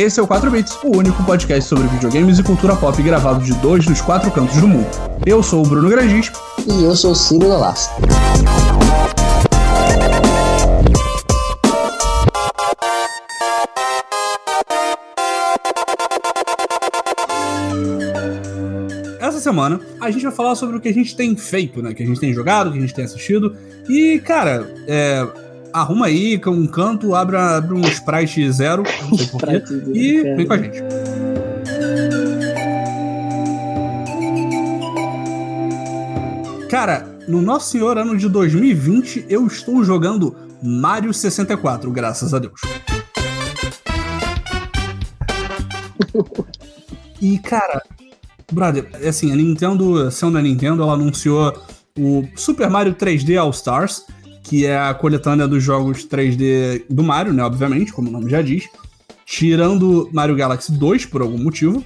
Esse é o 4 Bits, o único podcast sobre videogames e cultura pop gravado de dois dos quatro cantos do mundo. Eu sou o Bruno Grandis. E eu sou o Ciro. Essa semana a gente vai falar sobre o que a gente tem feito, né? Que a gente tem jogado, que a gente tem assistido. E, cara, é, arruma aí um canto, abre, abre um sprite zero, não sei porquê, e vem com a gente. Cara, no nosso senhor ano de 2020, eu estou jogando Mario 64, graças a Deus. e, cara, brother, assim, a Nintendo, sendo a Nintendo, ela anunciou o Super Mario 3D All Stars, que é a coletânea dos jogos 3D do Mario, né? Obviamente, como o nome já diz. Tirando Mario Galaxy 2 por algum motivo.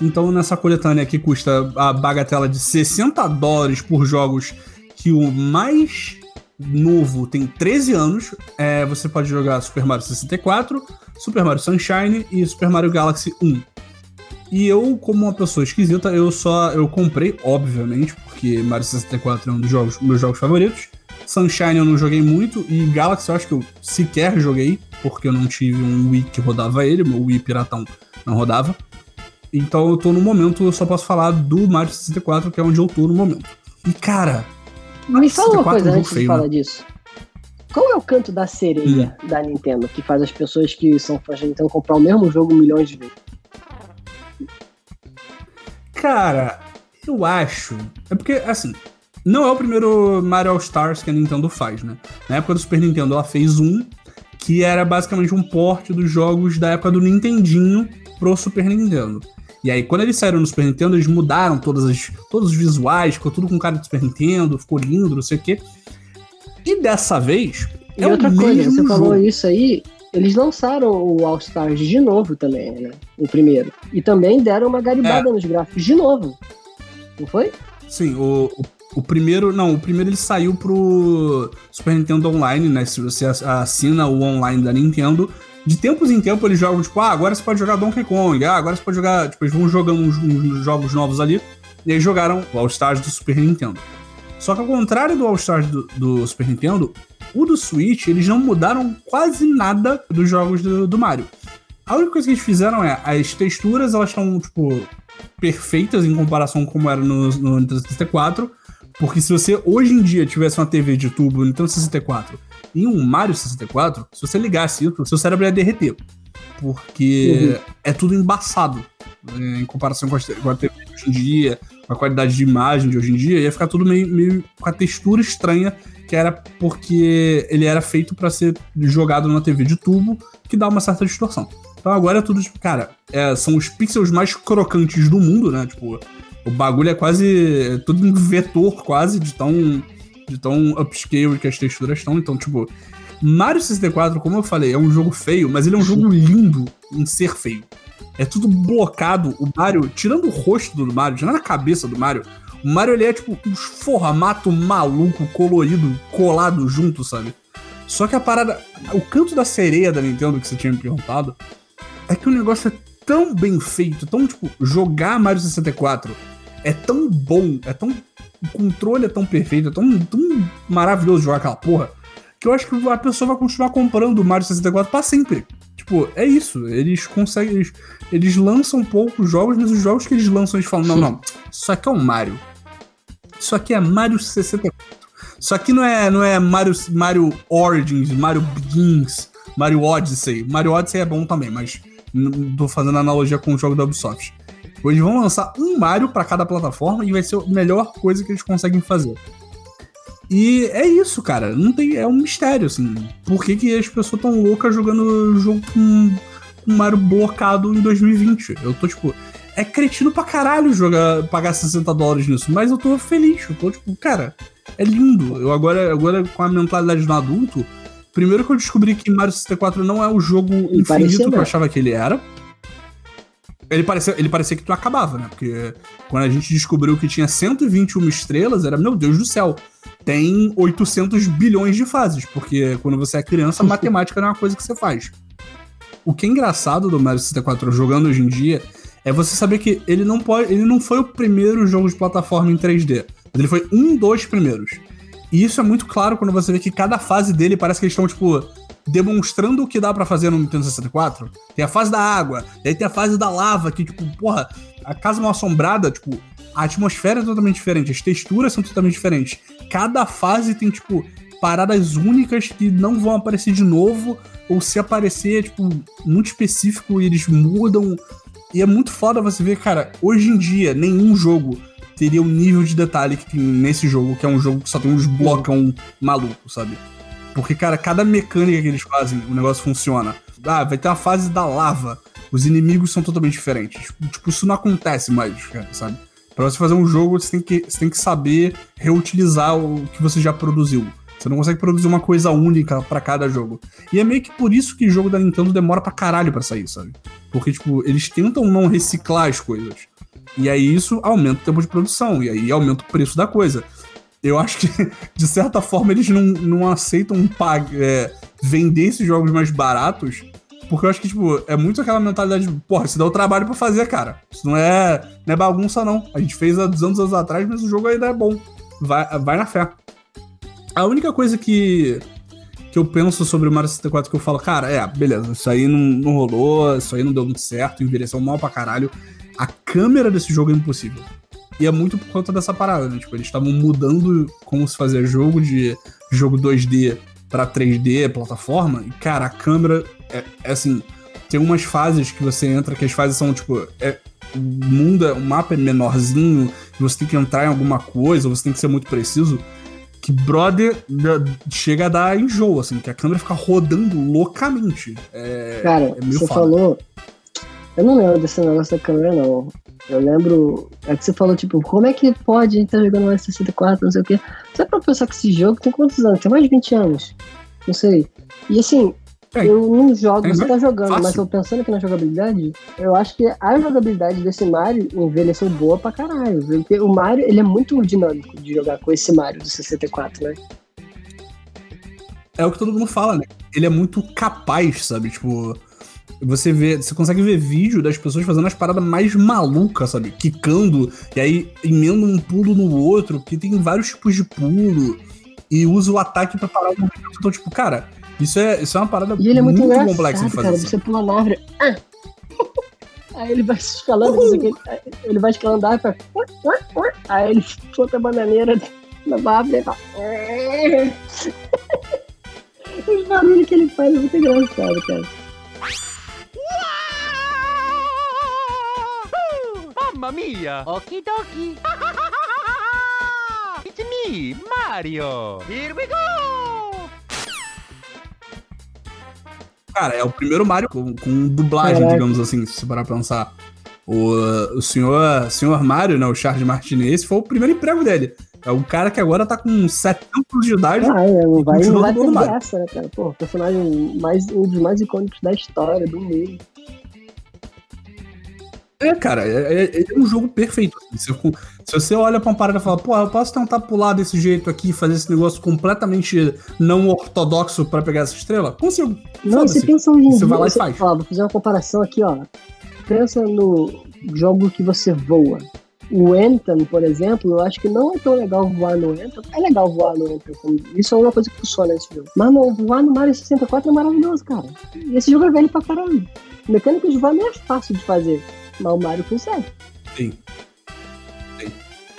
Então, nessa coletânea que custa a bagatela de 60 dólares por jogos que o mais novo tem 13 anos, é, você pode jogar Super Mario 64, Super Mario Sunshine e Super Mario Galaxy 1. E eu, como uma pessoa esquisita, eu só eu comprei, obviamente, porque Mario 64 é um dos jogos, meus jogos favoritos. Sunshine eu não joguei muito e Galaxy eu acho que eu sequer joguei, porque eu não tive um Wii que rodava ele, meu Wii piratão não rodava. Então eu tô no momento, eu só posso falar do Mario 64, que é onde eu tô no momento. E cara. Me fala uma coisa é um antes feio, de falar né? disso. Qual é o canto da sereia hum. da Nintendo que faz as pessoas que são fãs da Nintendo comprar o mesmo jogo milhões de vezes? Cara, eu acho. É porque, assim, não é o primeiro Mario All Stars que a Nintendo faz, né? Na época do Super Nintendo, ela fez um que era basicamente um porte dos jogos da época do Nintendinho pro Super Nintendo. E aí, quando eles saíram no Super Nintendo, eles mudaram todas as, todos os visuais, ficou tudo com cara de Super Nintendo, ficou lindo, não sei o quê. E dessa vez. E é outra coisa, você jogo. falou isso aí, eles lançaram o All Stars de novo também, né? O primeiro. E também deram uma garibada é. nos gráficos de novo. Não foi? Sim, o, o o primeiro, não, o primeiro ele saiu pro Super Nintendo Online, né? Se você assina o online da Nintendo, de tempos em tempos eles jogam, tipo, ah, agora você pode jogar Donkey Kong, ah, agora você pode jogar, tipo, eles vão jogando uns, uns jogos novos ali, e aí jogaram o All Stars do Super Nintendo. Só que ao contrário do All Stars do, do, Super Nintendo, o do Switch, eles não mudaram quase nada dos jogos do, do Mario. A única coisa que eles fizeram é, as texturas, elas estão, tipo, perfeitas em comparação com como era no, no Nintendo 64, porque se você hoje em dia tivesse uma TV de tubo Nintendo 64 e um Mario 64, se você ligasse isso, seu cérebro ia derreter. Porque uhum. é tudo embaçado. Né, em comparação com a, com a TV de hoje em dia, com a qualidade de imagem de hoje em dia, ia ficar tudo meio, meio com a textura estranha, que era porque ele era feito para ser jogado numa TV de tubo, que dá uma certa distorção. Então agora é tudo, tipo, cara, é, são os pixels mais crocantes do mundo, né? Tipo, o bagulho é quase. É tudo em vetor, quase, de tão, de tão upscale que as texturas estão. Então, tipo, Mario 64, como eu falei, é um jogo feio, mas ele é um jogo lindo em ser feio. É tudo blocado. O Mario, tirando o rosto do Mario, tirando a cabeça do Mario, o Mario ele é tipo um formato maluco, colorido, colado junto, sabe? Só que a parada. O canto da sereia da Nintendo que você tinha me perguntado é que o negócio é tão bem feito, tão tipo, jogar Mario 64 é tão bom, é tão. O controle é tão perfeito, é tão, tão maravilhoso jogar aquela porra, que eu acho que a pessoa vai continuar comprando o Mario 64 pra sempre. Tipo, é isso. Eles conseguem. Eles, eles lançam poucos jogos, mas os jogos que eles lançam, eles falam: não, não, isso aqui é um Mario. Isso aqui é Mario 64. Isso aqui não é, não é Mario, Mario Origins, Mario Begins, Mario Odyssey. Mario Odyssey é bom também, mas tô fazendo analogia com o jogo da Ubisoft. Eles vão lançar um Mario para cada plataforma e vai ser a melhor coisa que eles conseguem fazer. E é isso, cara. Não tem, é um mistério, assim. Por que, que as pessoas tão loucas jogando jogo com, com Mario blocado em 2020? Eu tô, tipo. É cretino pra caralho jogar, pagar 60 dólares nisso, mas eu tô feliz. Eu tô, tipo, cara, é lindo. Eu agora, agora com a mentalidade do adulto, primeiro que eu descobri que Mario 64 não é o jogo infinito que eu achava que ele era. Ele parecia, ele parecia que tu acabava, né? Porque quando a gente descobriu que tinha 121 estrelas, era, meu Deus do céu, tem 800 bilhões de fases. Porque quando você é criança, matemática não é uma coisa que você faz. o que é engraçado do Mario 64 jogando hoje em dia é você saber que ele não pode. Ele não foi o primeiro jogo de plataforma em 3D. Mas ele foi um dos primeiros. E isso é muito claro quando você vê que cada fase dele parece que eles estão, tipo, demonstrando o que dá para fazer no Nintendo 64. Tem a fase da água, e aí tem a fase da lava, que, tipo, porra, a casa mal assombrada, tipo, a atmosfera é totalmente diferente, as texturas são totalmente diferentes. Cada fase tem, tipo, paradas únicas que não vão aparecer de novo, ou se aparecer, é, tipo, muito específico e eles mudam e é muito foda você ver, cara, hoje em dia, nenhum jogo teria o nível de detalhe que tem nesse jogo, que é um jogo que só tem uns blocão maluco, sabe? Porque, cara, cada mecânica que eles fazem, o negócio funciona. Ah, vai ter uma fase da lava. Os inimigos são totalmente diferentes. Tipo, isso não acontece mais, cara, sabe? Pra você fazer um jogo, você tem que, você tem que saber reutilizar o que você já produziu. Você não consegue produzir uma coisa única para cada jogo. E é meio que por isso que o jogo da Nintendo demora pra caralho pra sair, sabe? Porque, tipo, eles tentam não reciclar as coisas. E aí isso aumenta o tempo de produção, e aí aumenta o preço da coisa. Eu acho que, de certa forma, eles não, não aceitam pag é, vender esses jogos mais baratos, porque eu acho que, tipo, é muito aquela mentalidade de, porra, isso dá o trabalho para fazer, cara. Isso não é, não é bagunça, não. A gente fez há 200 anos atrás, mas o jogo ainda é bom. Vai, vai na fé. A única coisa que, que eu penso sobre o Mario 64 que eu falo, cara, é, beleza, isso aí não, não rolou, isso aí não deu muito certo, envelheceu mal pra caralho. A câmera desse jogo é impossível. E é muito por conta dessa parada, né? Tipo, eles estavam mudando como se fazia jogo de jogo 2D para 3D, plataforma, e cara, a câmera é, é, assim, tem umas fases que você entra que as fases são tipo, é, o mundo, é, o mapa é menorzinho, você tem que entrar em alguma coisa, você tem que ser muito preciso que brother chega a dar enjoo, assim, que a câmera fica rodando loucamente. É, Cara, é você foda. falou. Eu não lembro desse negócio da câmera, não. Eu lembro. É que você falou, tipo, como é que pode tá jogando mais 64, não sei o quê. Você é pra pensar que esse jogo tem quantos anos? Tem mais de 20 anos. Não sei. E assim, é. Eu não jogo, você tá jogando, Fácil. mas eu pensando aqui na jogabilidade, eu acho que a jogabilidade desse Mario envelheceu boa pra caralho. Porque o Mario, ele é muito dinâmico de jogar com esse Mario do 64, né? É o que todo mundo fala, né? Ele é muito capaz, sabe? Tipo, você vê, você consegue ver vídeo das pessoas fazendo as paradas mais malucas, sabe? Quicando, e aí emenda um pulo no outro, que tem vários tipos de pulo, e usa o ataque para parar o movimento. Então, tipo, cara, isso é, isso é uma parada e ele é muito, muito complexa de fazer. Cara, assim. Você pula na árvore. Ah! Aí ele vai escalando, uh! ele vai escalando a árvore. Aí ele solta a bananeira na árvore e fala. Os barulhos que ele faz é muito engraçado, cara. Mia! Okidoki! It's me, Mario! Here we go! Cara, é o primeiro Mario com, com dublagem, Caraca. digamos assim, se você parar pra pensar. O, o senhor, senhor Mario, né, o Charles Martinet, esse foi o primeiro emprego dele. É um cara que agora tá com 70 anos de idade. Ah, é, não vai, não vai ter graça, né, cara? Pô, personagem mais, um dos mais icônicos da história, do mundo. É, cara, é, é, é, um jogo perfeito. Assim. Se, se, você olha pra uma parada e fala, pô, eu posso tentar pular desse jeito aqui e fazer esse negócio completamente não ortodoxo para pegar essa estrela? Consigo. Não, você pensa hoje em Você vai lá e faz. Ó, vou fazer uma comparação aqui, ó. Pensa no jogo que você voa. O Anthem, por exemplo, eu acho que não é tão legal voar no Anthem. É legal voar no Anthem. Isso é uma coisa que funciona nesse jogo. Mas no, voar no Mario 64 é maravilhoso, cara. E esse jogo é velho pra caramba. Mecânica de voar não é fácil de fazer. Mas o Mario consegue. Sim. Sim.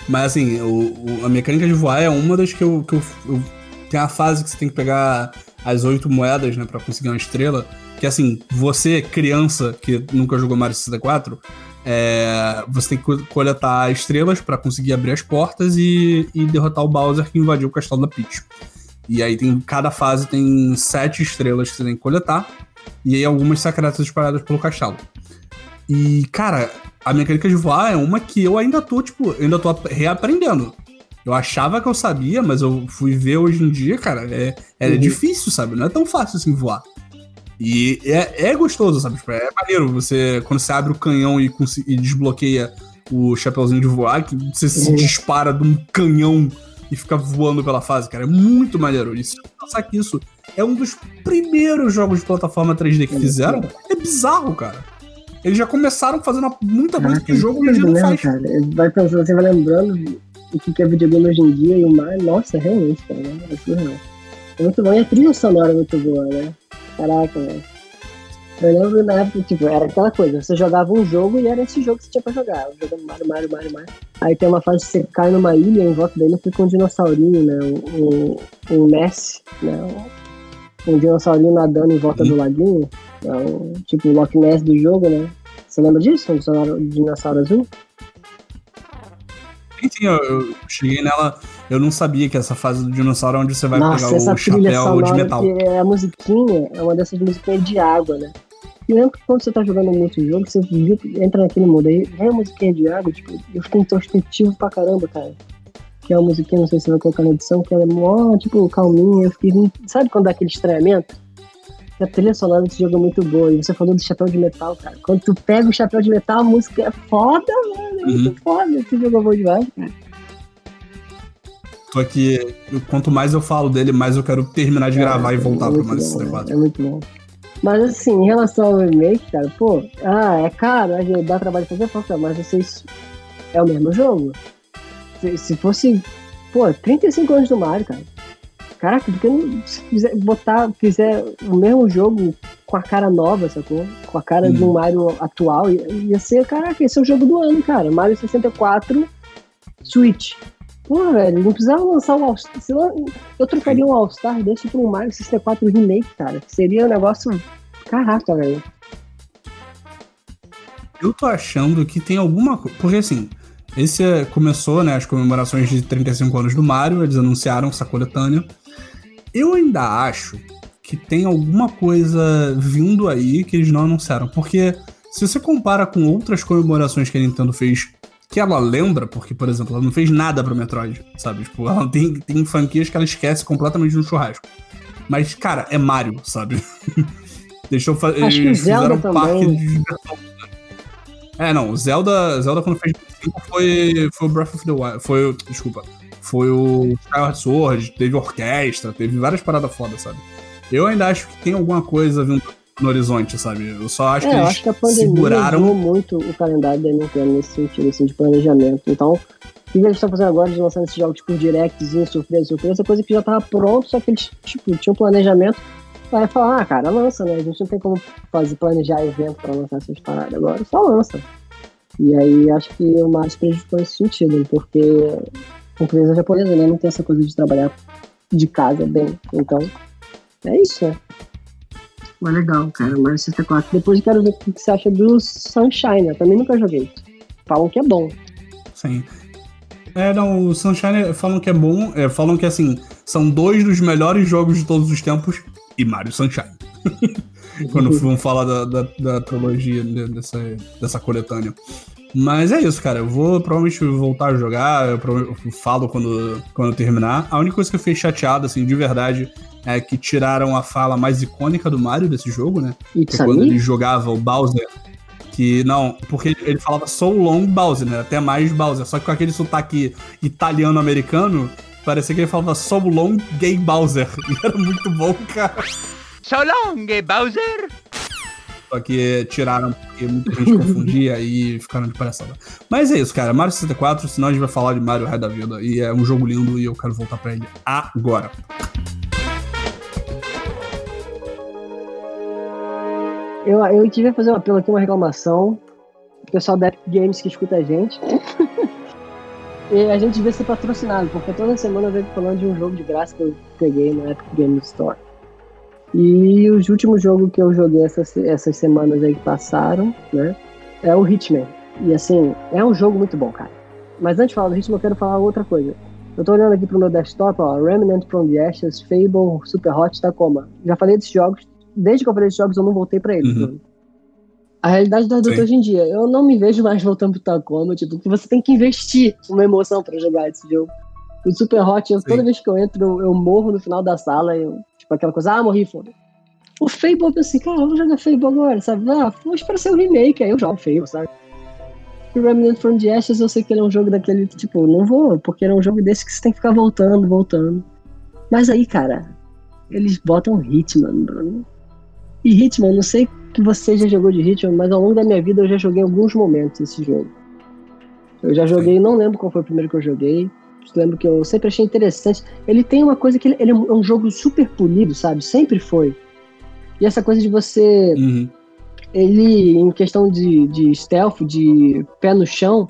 Mas assim, o, o, a mecânica de voar é uma das que eu, que eu, eu. Tem a fase que você tem que pegar as oito moedas, né, pra conseguir uma estrela. Que assim, você, criança que nunca jogou Mario 64, é, você tem que coletar estrelas para conseguir abrir as portas e, e, derrotar o Bowser que invadiu o castelo da Peach. E aí tem cada fase tem sete estrelas que você tem que coletar e aí algumas secretas espalhadas pelo castelo. E, cara, a mecânica de voar é uma que eu ainda tô, tipo, ainda tô reaprendendo. Eu achava que eu sabia, mas eu fui ver hoje em dia, cara, é, é uhum. difícil, sabe? Não é tão fácil assim voar. E é, é gostoso, sabe? Tipo, é maneiro você, quando você abre o canhão e, e desbloqueia o chapeuzinho de voar, que você uhum. se dispara de um canhão e fica voando pela fase, cara. É muito maneiro. E se pensar que isso é um dos primeiros jogos de plataforma 3D que fizeram, é bizarro, cara. Eles já começaram fazendo muita coisa Caraca, que o jogo hoje não faz. cara. Vai pensando, você vai lembrando o que é videogame hoje em dia e o Mario. Nossa, realmente, cara. É surreal. É muito bom. E a trilha sonora é muito boa, né? Caraca, velho. Eu lembro na época, tipo, era aquela coisa, você jogava um jogo e era esse jogo que você tinha pra jogar. Jogando Mario, Mario, Mario, Mario. Aí tem uma fase que você cai numa ilha em volta dele fica um dinossaurinho, né? Um, um, um Ness, né? Um, dinossaurinho nadando em volta do laguinho. É um, tipo o Loch Ness do jogo, né? Você lembra disso? Dinossauro, dinossauro azul? Sim, sim, eu, eu cheguei nela. Eu não sabia que essa fase do dinossauro é onde você vai Nossa, pegar essa o chapéu de metal. é a musiquinha, é uma dessas musiquinhas de água, né? E lembro que quando você tá jogando muito jogo, você viu- entra naquele mundo aí, vem a musiquinha de água, tipo, eu fiquei introspectivo pra caramba, cara. Que é uma musiquinha, não sei se você vai colocar na edição, que ela é mó, tipo, calminha, eu fiquei, sabe quando dá aquele estranhamento? A trilha sonora desse jogo é muito boa, e você falou do chapéu de metal, cara. Quando tu pega o chapéu de metal, a música é foda, mano, é muito foda, esse jogo é bom demais, cara. Só que quanto mais eu falo dele, mais eu quero terminar de gravar e voltar é pro muito Mario bom, 64. É muito bom. Mas assim, em relação ao remake, cara, pô, ah, é caro, gente dá trabalho de fazer foto, mas vocês. É o mesmo jogo. Se, se fosse, pô, 35 anos do Mario, cara. Caraca, porque não, se quiser botar, fizer o mesmo jogo com a cara nova, sacou? Com a cara de um Mario atual, ia, ia ser, caraca, esse é o jogo do ano, cara. Mario 64 Switch. Pô, velho, não precisava lançar um All-Star. Eu trocaria um All-Star desse por um Mario 64 Remake, cara. Seria um negócio. Caraca, velho. Eu tô achando que tem alguma coisa. Porque assim, esse é- começou, né, as comemorações de 35 anos do Mario, eles anunciaram essa coletânea. Eu ainda acho que tem alguma coisa vindo aí que eles não anunciaram. Porque se você compara com outras comemorações que a Nintendo fez, que ela lembra, porque, por exemplo, ela não fez nada pro Metroid, sabe? Tipo, ela tem, tem franquias que ela esquece completamente no churrasco. Mas, cara, é Mario, sabe? Deixou fazer. Acho que o Zelda também. de. É, não, o Zelda, Zelda quando fez 25 foi, foi o Breath of the Wild. Foi, desculpa. Foi o Skyward Sword, teve orquestra, teve várias paradas fodas, sabe? Eu ainda acho que tem alguma coisa vindo no horizonte, sabe? Eu só acho é, que eles acho que a pandemia seguraram. muito o calendário da Nintendo nesse sentido, assim, de planejamento. Então, o que eles estão fazendo agora de lançando esses jogos tipo directzinho, surpresa, surpresa, coisa que já tava pronto, só que eles, tipo, tinham planejamento. Aí falar, ah, cara, lança, né? A gente não tem como fazer, planejar evento pra lançar essas paradas agora, só lança. E aí acho que o Mario se prejudicou nesse sentido, porque empresa japonesa né, não tem essa coisa de trabalhar de casa bem. Então, é isso, né? Mas legal, cara, Mario 64. Depois eu quero ver o que você acha do Sunshine, eu também nunca joguei. Falam que é bom. Sim. É, não, o Sunshine falam que é bom, é, falam que assim, são dois dos melhores jogos de todos os tempos e Mario Sunshine. Quando vamos falar da, da, da trilogia de- dessa, dessa coletânea. Mas é isso, cara. Eu vou provavelmente voltar a jogar. Eu, eu falo quando, quando eu terminar. A única coisa que eu fiquei chateado, assim, de verdade, é que tiraram a fala mais icônica do Mario desse jogo, né? Que It's é quando ele jogava o Bowser. Que não, porque ele falava so long Bowser, né? Até mais Bowser. Só que com aquele sotaque italiano-americano, parecia que ele falava so long gay Bowser. E era muito bom, cara. So long, eh, Bowser! Só que tiraram porque muita gente confundia e ficaram de palhaçada. Mas é isso, cara. Mario 64, senão a gente vai falar de Mario resto da vida. E é um jogo lindo e eu quero voltar pra ele agora. Eu, eu devia fazer um apelo aqui, uma reclamação. O pessoal da Epic Games que escuta a gente. e a gente devia ser patrocinado, porque toda semana eu venho falando de um jogo de graça que eu peguei na Epic Games Store. E o último jogo que eu joguei essas, essas semanas aí que passaram, né? É o Hitman. E assim, é um jogo muito bom, cara. Mas antes de falar do Hitman, eu quero falar outra coisa. Eu tô olhando aqui pro meu desktop, ó, Remnant from the Ashes, Fable, Super Hot, Tacoma. Já falei desses jogos, desde que eu falei desses jogos eu não voltei pra eles. Uhum. né? A realidade da adulta hoje em dia, eu não me vejo mais voltando pro Tacoma, tipo, que você tem que investir uma emoção pra jogar esse jogo. O Super Hot, eu, toda vez que eu entro, eu, eu morro no final da sala, eu, tipo, aquela coisa, ah, morri, foda. O Fable, eu pensei, cara, vou jogar Fable agora, sabe? Ah, vou esperar ser o remake, aí eu jogo Fable, sabe? E o Remnant from the Ashes, eu sei que ele é um jogo daquele, que, tipo, não vou, porque ele é um jogo desse que você tem que ficar voltando, voltando. Mas aí, cara, eles botam Hitman, Bruno. E Hitman, não sei que você já jogou de Hitman, mas ao longo da minha vida eu já joguei alguns momentos esse jogo. Eu já joguei, não lembro qual foi o primeiro que eu joguei. Lembro que eu sempre achei interessante. Ele tem uma coisa que ele, ele é um jogo super polido, sabe? Sempre foi. E essa coisa de você. Uhum. Ele, em questão de, de stealth, de pé no chão,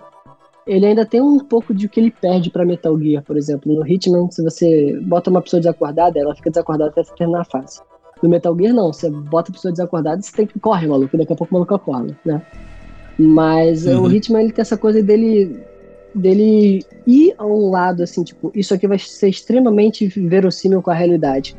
ele ainda tem um pouco de o que ele perde para Metal Gear, por exemplo. No Hitman, se você bota uma pessoa desacordada, ela fica desacordada até você terminar a fase. No Metal Gear, não. Você bota a pessoa desacordada e você tem que correr, maluco. Daqui a pouco o maluco acorda, né? Mas uhum. o Hitman, ele tem essa coisa dele dele ir a um lado assim, tipo, isso aqui vai ser extremamente verossímil com a realidade.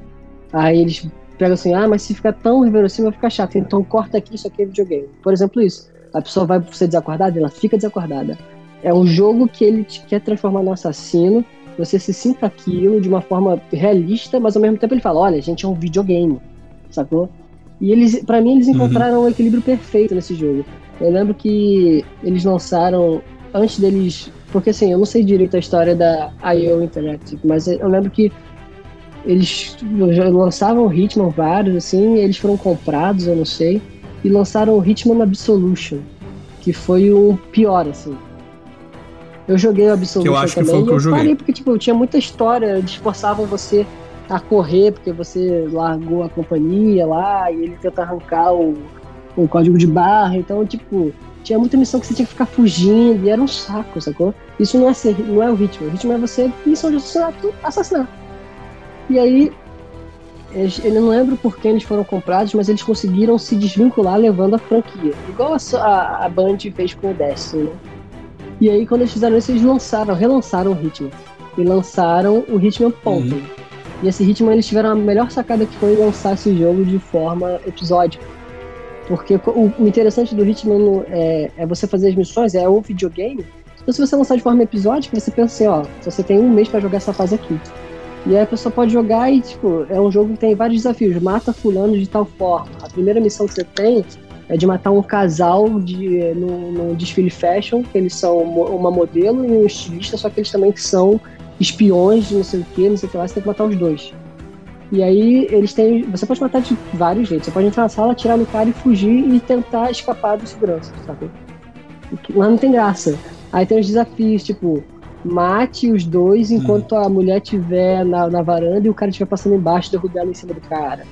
Aí eles pegam assim, ah, mas se ficar tão verossímil vai ficar chato, então corta aqui, isso aqui é videogame. Por exemplo, isso. A pessoa vai ser desacordada, ela fica desacordada. É um jogo que ele te quer transformar no assassino, você se sinta aquilo de uma forma realista, mas ao mesmo tempo ele fala, olha, a gente é um videogame, sacou? E eles, para mim, eles uhum. encontraram uhum. um equilíbrio perfeito nesse jogo. Eu lembro que eles lançaram, antes deles. Porque assim, eu não sei direito a história da IO Interactive, mas eu lembro que eles lançavam Hitman vários, assim, eles foram comprados, eu não sei, e lançaram o Hitman Absolution, que foi o pior, assim. Eu joguei o Absolution que eu acho também, que foi o que eu, eu joguei. parei porque, tipo, tinha muita história, eles forçavam você a correr porque você largou a companhia lá e ele tenta arrancar o, o código de barra. Então, tipo, tinha muita missão que você tinha que ficar fugindo e era um saco, sacou? Isso não é, ser, não é o ritmo. O ritmo é você, missão de assassinato, assassinar. E aí, eu não lembro por que eles foram comprados, mas eles conseguiram se desvincular levando a franquia. Igual a, a Band fez com o Destiny, né? E aí, quando eles fizeram isso, eles lançaram, relançaram o Hitman. E lançaram o Hitman Ponto. Uhum. E esse Hitman, eles tiveram a melhor sacada que foi lançar esse jogo de forma episódica. Porque o, o interessante do Hitman é, é, você fazer as missões, é o videogame. Então, se você lançar de forma episódica, você pensa assim, ó, você tem um mês para jogar essa fase aqui. E aí a pessoa pode jogar e, tipo, é um jogo que tem vários desafios. Mata fulano de tal forma. A primeira missão que você tem é de matar um casal de, no, no desfile fashion, que eles são uma modelo e um estilista, só que eles também são espiões não sei o que, não sei o que lá, você tem que matar os dois. E aí eles têm. Você pode matar de vários jeitos. Você pode entrar na sala, atirar no cara e fugir e tentar escapar do segurança, sabe? Lá não tem graça. Aí tem os desafios, tipo, mate os dois enquanto a mulher estiver na, na varanda e o cara estiver passando embaixo, derrubar ela em cima do cara.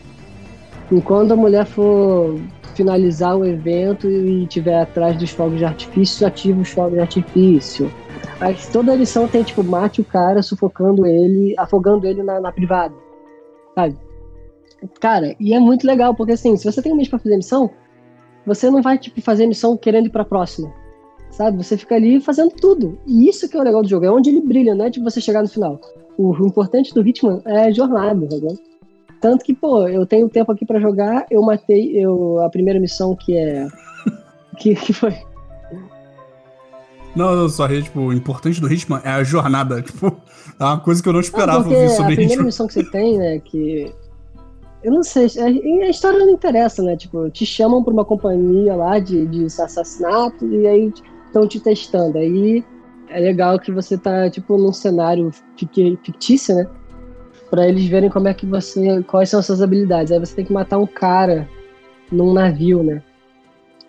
Enquanto a mulher for finalizar o evento e estiver atrás dos fogos de artifício, ativa os fogos de artifício. Aí toda a missão tem, tipo, mate o cara sufocando ele, afogando ele na, na privada. Sabe? Cara, e é muito legal, porque assim, se você tem um mês pra fazer missão, você não vai, tipo, fazer missão querendo ir pra próxima. Sabe? Você fica ali fazendo tudo. E isso que é o legal do jogo, é onde ele brilha, não é tipo você chegar no final. O, importante do Hitman é a jornada, tá? Tanto que, pô, eu tenho tempo aqui para jogar, eu matei eu, a primeira missão que é. que, que foi? Não, não, só, tipo, o importante do Hitman é a jornada, tipo, é uma coisa que eu não esperava não, ouvir sobre a primeira missão que você tem, né, que... Eu não sei, a, história não interessa, né, tipo, te chamam pra uma companhia lá de, de assassinato e aí estão te testando, aí é legal que você tá, tipo, num cenário fictício, né, para eles verem como é que você, quais são as suas habilidades. Aí você tem que matar um cara num navio, né?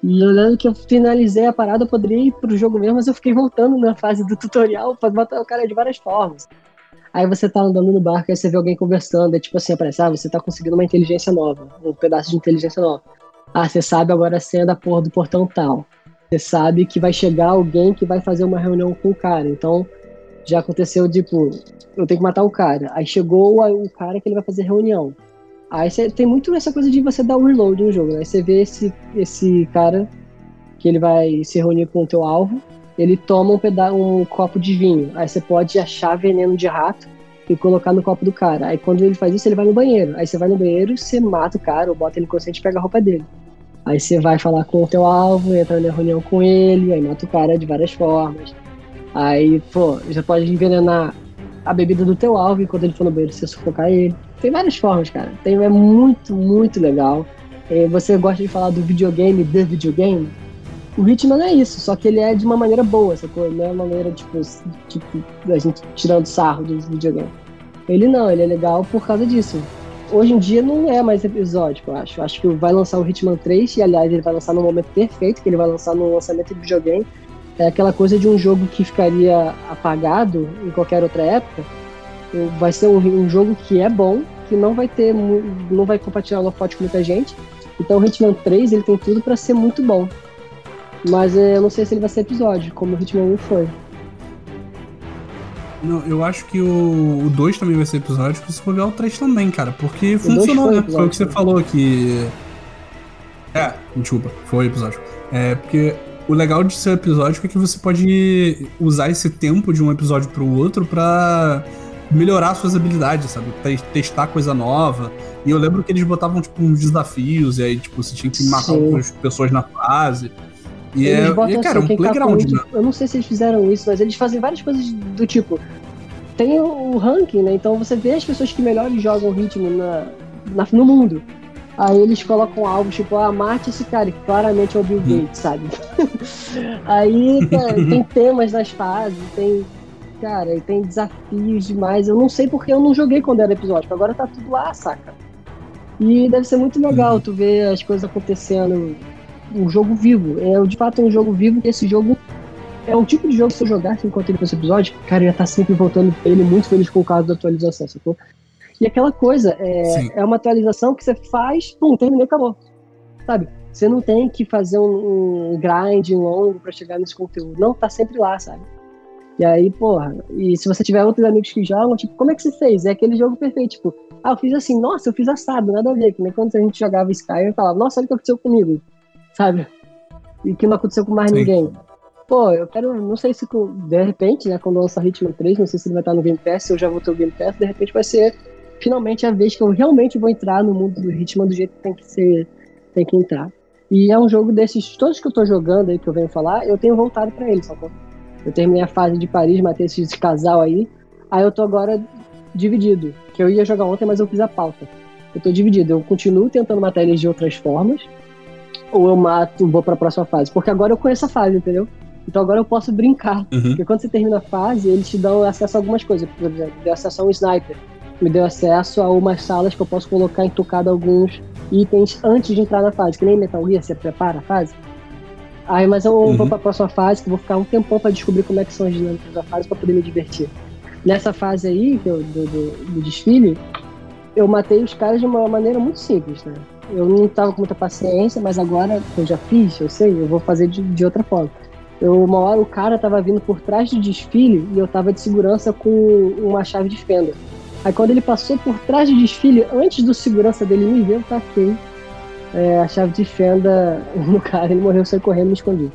E eu lembro que eu finalizei a parada, eu poderia ir pro jogo mesmo, mas eu fiquei voltando na fase do tutorial para matar o cara de várias formas. Aí você tá andando no barco, aí você vê alguém conversando, é tipo assim, aparece, ah, você tá conseguindo uma inteligência nova, um pedaço de inteligência nova. Ah, você sabe agora a senha da porra do portão tal. Você sabe que vai chegar alguém que vai fazer uma reunião com o cara. Então, já aconteceu, tipo, eu tenho que matar o cara. Aí chegou o cara que ele vai fazer reunião. Aí você tem muito essa coisa de você dar o reload no jogo, né? Você vê esse, esse cara que ele vai se reunir com o teu alvo, ele toma um, peda um copo de vinho. Aí você pode achar veneno de rato e colocar no copo do cara. Aí quando ele faz isso, ele vai no banheiro. Aí você vai no banheiro, você mata o cara, ou bota ele inconsciente e pega a roupa dele. Aí você vai falar com o teu alvo, entra na reunião com ele, aí mata o cara de várias formas. Aí, pô, já pode envenenar a bebida do teu alvo e quando ele for no banheiro você sufocar ele. Tem várias formas, cara. Tem, é muito, muito legal. É, você gosta de falar do videogame, the videogame? O Hitman é isso, só que ele é de uma maneira boa, sacou? Não é uma maneira, tipo, tipo, a gente tirando sarro do videogame. Ele não, ele é legal por causa disso. hoje em dia não é mais episódico, eu acho. Acho que vai lançar o Hitman 3, e aliás, ele vai lançar no momento perfeito, que ele vai lançar no lançamento de videogame. É aquela coisa de um jogo que ficaria apagado em qualquer outra época. Vai ser um, um jogo que é bom, que não vai ter, não vai compartilhar no pote com muita gente. Então o Hitman 3 ele tem tudo para ser muito bom. Mas eu não sei se ele vai ser episódio, como o Hitman 1 foi. Não, eu acho que o, 2 também vai ser episódio, se for ver o 3 também, cara. Porque o funcionou, foi né? Foi o que você falou que. É, desculpa, foi episódio. É, porque o legal de ser episódico é que você pode usar esse tempo de um episódio pro outro pra melhorar suas habilidades, sabe? Testar coisa nova. E eu lembro que eles botavam, tipo, uns desafios, e aí, tipo, você tinha que matar outras pessoas na fase. E eles é, e, cara, assim, um tá playground, tá? Eu não sei se eles fizeram isso, mas eles fazem várias coisas do tipo. Tem o ranking, né? Então você vê as pessoas que melhor jogam ritmo na, na, no mundo. Aí eles colocam algo tipo, ah, mate esse cara, que claramente é o Bill. Gates, sabe? Aí tem temas nas fases, tem. Cara, tem desafios demais. Eu não sei porque eu não joguei quando era episódio, agora tá tudo lá, saca? E deve ser muito legal uhum. tu ver as coisas acontecendo um jogo vivo. É de fato um jogo vivo que esse jogo é um tipo de jogo que se eu jogasse enquanto ele fosse episódio, cara, eu ia estar sempre voltando pra ele muito feliz com o caso da atualização, sacou? E aquela coisa, é, é uma atualização que você faz, pum, terminou, acabou. Sabe? Você não tem que fazer um, um grind longo para chegar nesse conteúdo. Não, tá sempre lá, sabe? E aí, porra, e se você tiver outros amigos que jogam, tipo, como é que você fez? É aquele jogo perfeito, tipo, ah, eu fiz assim, nossa, eu fiz assado, nada a ver. Que nem quando a gente jogava Skyrim, eu falava, nossa, olha o que aconteceu comigo sabe? E que não aconteceu com mais Sim. ninguém. Pô, eu quero, não sei se de repente, né, quando lançar Hitman 3, não sei se ele vai estar no Game Pass, se eu já vou ter o Game Pass, de repente vai ser finalmente a vez que eu realmente vou entrar no mundo do Hitman do jeito que tem que ser, tem que entrar. E é um jogo desses, todos que eu tô jogando aí, que eu venho falar, eu tenho voltado para ele, sacou? Eu terminei a fase de Paris, matei esse casal aí, aí eu tô agora dividido, que eu ia jogar ontem, mas eu fiz a pauta. Eu tô dividido, eu continuo tentando matar eles de outras formas, ou eu mato vou para a próxima fase. Porque agora eu conheço a fase, entendeu? Então agora eu posso brincar. Uhum. Porque quando você termina a fase, eles te dão acesso a algumas coisas. Por exemplo, deu acesso a um sniper. Me deu acesso a umas salas que eu posso colocar entucado alguns itens antes de entrar na fase. Que nem Metal Gear, você prepara a fase. Aí, mas eu uhum. vou para a próxima fase, que eu vou ficar um tempão para descobrir como é que são as dinâmicas da fase para poder me divertir. Nessa fase aí, do, do, do desfile, eu matei os caras de uma maneira muito simples, né? eu não tava com muita paciência, mas agora que eu já fiz, eu sei, eu vou fazer de, de outra forma. Eu, uma hora o cara tava vindo por trás do desfile e eu tava de segurança com uma chave de fenda. Aí quando ele passou por trás do desfile, antes do segurança dele me ver, eu taquei é, a chave de fenda no cara, ele morreu sem correndo e me escondi.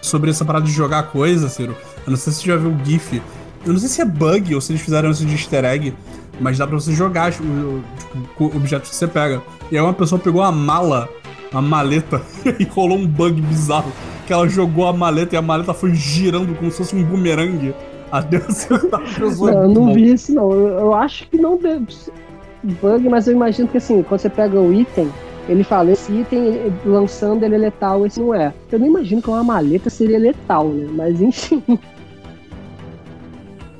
Sobre essa parada de jogar coisa, Ciro, eu não sei se você já viu o GIF. Eu não sei se é bug ou se eles fizeram isso de easter egg, mas dá pra você jogar tipo, o, objeto que você pega. E aí uma pessoa pegou a mala, a maleta, e rolou um bug bizarro. Que ela jogou a maleta e a maleta foi girando como se fosse um bumerangue. Até acertar a pessoa. Não, eu não vi isso não. Eu, eu acho que não deve bug, mas eu imagino que assim, quando você pega o item, ele fala, esse item lançando ele é letal, esse não é. Eu não imagino que uma maleta seria letal, né? Mas enfim.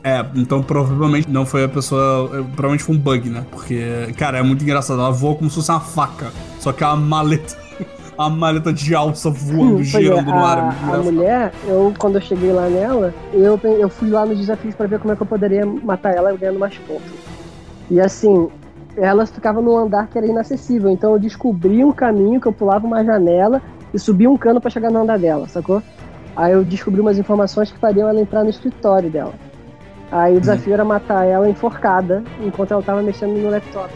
É, então provavelmente não foi a pessoa. Provavelmente foi um bug, né? Porque, cara, é muito engraçado. Ela voa como se fosse uma faca. Só que é a maleta. A maleta de alça voando, girando é, no ar. A, a mulher, eu, quando eu cheguei lá nela, eu, eu fui lá nos desafios para ver como é que eu poderia matar ela ganhando mais pontos. E assim, ela ficava num andar que era inacessível. Então eu descobri um caminho que eu pulava uma janela e subia um cano para chegar no andar dela, sacou? Aí eu descobri umas informações que fariam ela entrar no escritório dela. Aí o desafio era matar ela enforcada enquanto ela tava mexendo no laptop.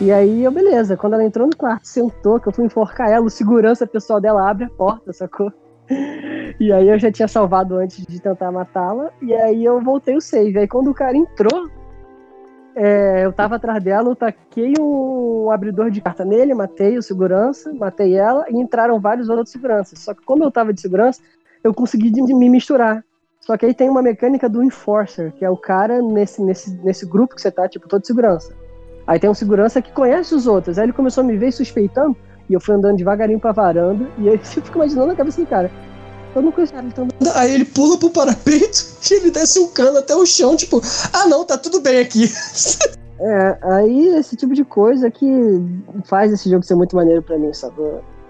E aí, eu, beleza. Quando ela entrou no quarto, sentou, que eu fui enforcar ela, o segurança pessoal dela abre a porta, sacou? E aí eu já tinha salvado antes de tentar matá-la. E aí eu voltei o save. Aí quando o cara entrou, é, eu tava atrás dela, eu taquei um abridor de carta nele, matei o segurança, matei ela e entraram vários outros seguranças. Só que como eu tava de segurança, eu consegui me misturar. Só que aí tem uma mecânica do enforcer, que é o cara nesse, nesse, nesse grupo que você tá, tipo, todo segurança. Aí tem um segurança que conhece os outros. Aí ele começou a me ver suspeitando, e eu fui andando devagarinho pra varanda, e aí você fica imaginando a cabeça do cara. Eu não conheço também. Aí ele pula pro parapeito e ele desce um cano até o chão, tipo, ah não, tá tudo bem aqui. É, aí esse tipo de coisa que faz esse jogo ser muito maneiro pra mim, sabe?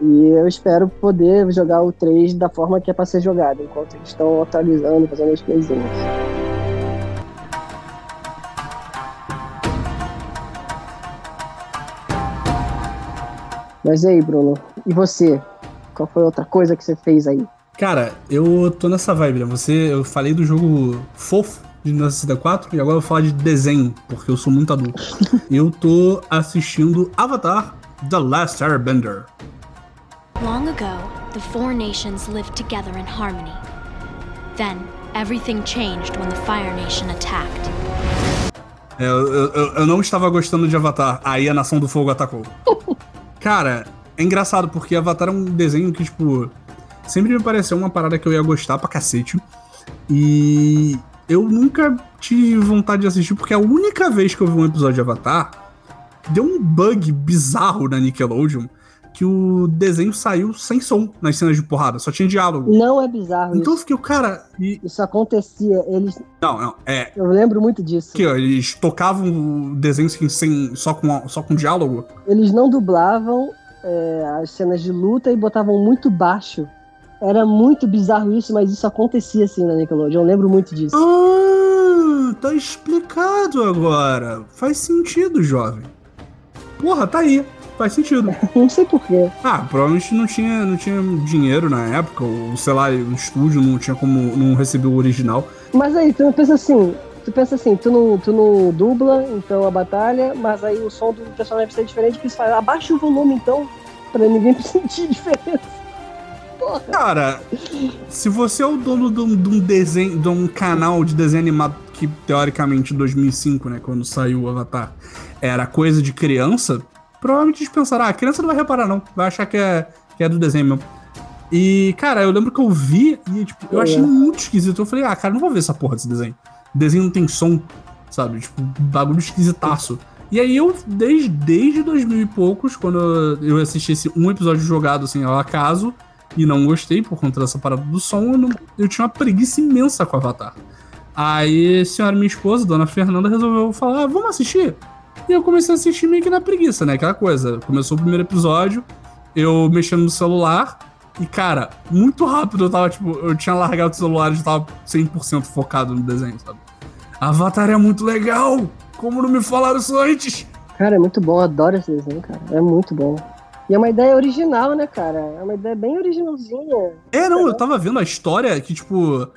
E eu espero poder jogar o 3 da forma que é pra ser jogado, enquanto eles estão atualizando, fazendo as coisinhas. Mas e aí, Bruno? E você? Qual foi outra coisa que você fez aí? Cara, eu tô nessa vibe, né? Você, eu falei do jogo fofo de 1964 e agora eu vou falar de desenho, porque eu sou muito adulto. eu tô assistindo Avatar The Last Airbender. Long ago, the four nations lived together in harmony. Then, everything changed when the Fire Nation attacked. É, eu, eu, eu não estava gostando de Avatar, aí a Nação do Fogo atacou. Cara, é engraçado porque Avatar é um desenho que, tipo, sempre me pareceu uma parada que eu ia gostar pra cacete. E eu nunca tive vontade de assistir porque a única vez que eu vi um episódio de Avatar deu um bug bizarro na Nickelodeon que o desenho saiu sem som nas cenas de porrada, só tinha diálogo. Não é bizarro Então eu isso. fiquei, cara, e... Isso acontecia, eles. Não, não, é. Eu lembro muito disso. Que ó, eles tocavam o desenho assim, sem, só, com, só com diálogo. Eles não dublavam é, as cenas de luta e botavam muito baixo. Era muito bizarro isso, mas isso acontecia assim na Nickelodeon. Eu lembro muito disso. Ah, tá explicado agora. Faz sentido, jovem. Porra, tá aí. Faz sentido. Não sei porquê. Ah, provavelmente não tinha, não tinha dinheiro na época, ou sei lá, o estúdio não tinha como. não recebeu o original. Mas aí, tu pensa assim. Tu pensa assim, tu não, tu não dubla, então, a batalha, mas aí o som do personagem vai ser diferente, que eles falam, abaixa o volume, então, pra ninguém sentir diferença. Porra. Cara, se você é o dono de um, de um desenho, de um canal de desenho animado que, teoricamente, em 2005, né, quando saiu o Avatar, era coisa de criança, provavelmente eles pensaram, ah, a criança não vai reparar não, vai achar que é, que é do desenho mesmo. E, cara, eu lembro que eu vi e, tipo, eu É. achei muito esquisito. Eu falei, ah, cara, não vou ver essa porra desse desenho. O desenho não tem som, sabe? Tipo, bagulho esquisitaço. E aí eu, desde, desde 2000 e poucos, quando eu assisti esse um episódio jogado, assim, ao acaso, e não gostei por conta dessa parada do som, eu, não- eu tinha uma preguiça imensa com Avatar. Aí a senhora, minha esposa, dona Fernanda, resolveu falar, ah, vamos assistir? E eu comecei a assistir meio que na preguiça, né? Aquela coisa. Começou o primeiro episódio, eu mexendo no celular, e cara, muito rápido eu tava, tipo, eu tinha largado o celular e já tava 100% focado no desenho, sabe? Avatar é muito legal! Como não me falaram isso antes? Cara, é muito bom, eu adoro esse desenho, cara. É muito bom. E é uma ideia original, né, cara? É uma ideia bem originalzinha. É, não, eu tava vendo a história que, tipo,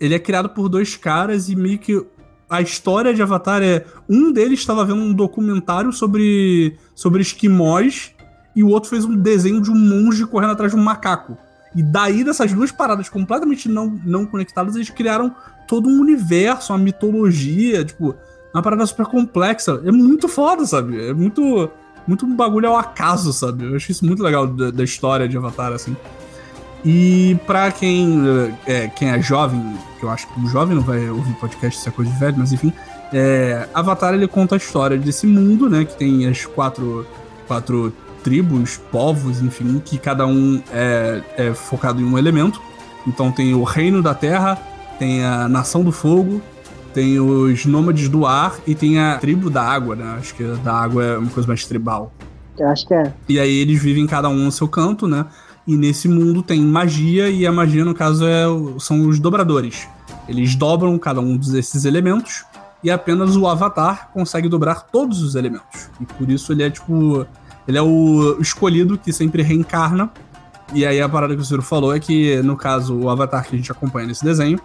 ele é criado por dois caras e meio que a história de Avatar é. Um deles estava vendo um documentário sobre, sobre esquimós e o outro fez um desenho de um monge correndo atrás de um macaco. E daí, dessas duas paradas completamente não, não conectadas, eles criaram todo um universo, uma mitologia, tipo, uma parada super complexa. É muito foda, sabe? É muito. Muito um bagulho ao acaso, sabe? Eu acho isso muito legal da, da história de Avatar, assim. E pra quem é, quem é jovem, que eu acho que o jovem não vai ouvir podcast, isso é coisa de velho, mas enfim, é, Avatar ele conta a história desse mundo, né? Que tem as quatro, quatro tribos, povos, enfim, que cada um é, é focado em um elemento. Então tem o Reino da Terra, tem a Nação do Fogo, tem os Nômades do Ar e tem a Tribo da Água, né? Acho que a da água é uma coisa mais tribal. Eu acho que é. E aí eles vivem cada um no seu canto, né? E nesse mundo tem magia, e a magia, no caso, é, são os dobradores. Eles dobram cada um desses elementos, e apenas o Avatar consegue dobrar todos os elementos. E por isso ele é tipo. Ele é o escolhido que sempre reencarna. E aí a parada que o Ciro falou é que, no caso, o Avatar que a gente acompanha nesse desenho,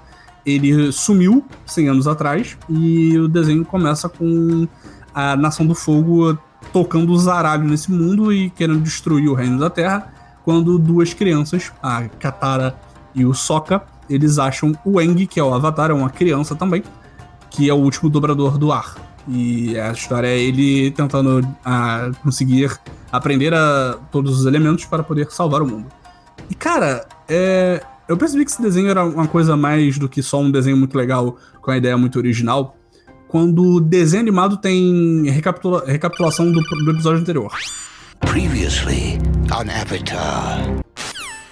ele sumiu 100 anos atrás, e o desenho começa com a Nação do Fogo tocando o zaralho nesse mundo e querendo destruir o reino da Terra, quando duas crianças, a Katara e o Sokka, eles acham o Aang, que é o Avatar, é uma criança também, que é o último dobrador do ar. E a história é ele tentando ah, conseguir aprender a todos os elementos para poder salvar o mundo. E cara, é, eu percebi que esse desenho era uma coisa mais do que só um desenho muito legal com a ideia muito original. Quando o desenho animado tem recapitula- recapitulação do, do episódio anterior. Previously on Avatar.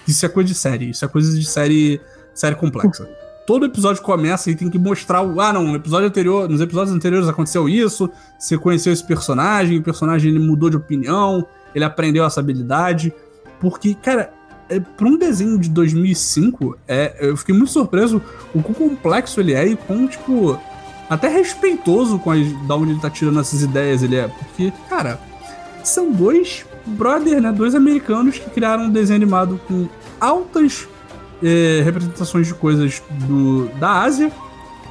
Isso é coisa de série, isso é coisa de série, série complexa. todo episódio começa e tem que mostrar o. Ah, não, no episódio anterior, nos episódios anteriores aconteceu isso, você conheceu esse personagem, o personagem ele mudou de opinião, ele aprendeu essa habilidade. Porque, cara, é, um desenho de 2005, é, eu fiquei muito surpreso o quão complexo ele é e quão, tipo, até respeitoso com as, da onde ele tá tirando essas ideias ele é. Porque, cara, são dois brother, né? Dois americanos que criaram um desenho animado com altas é, representações de coisas do, da Ásia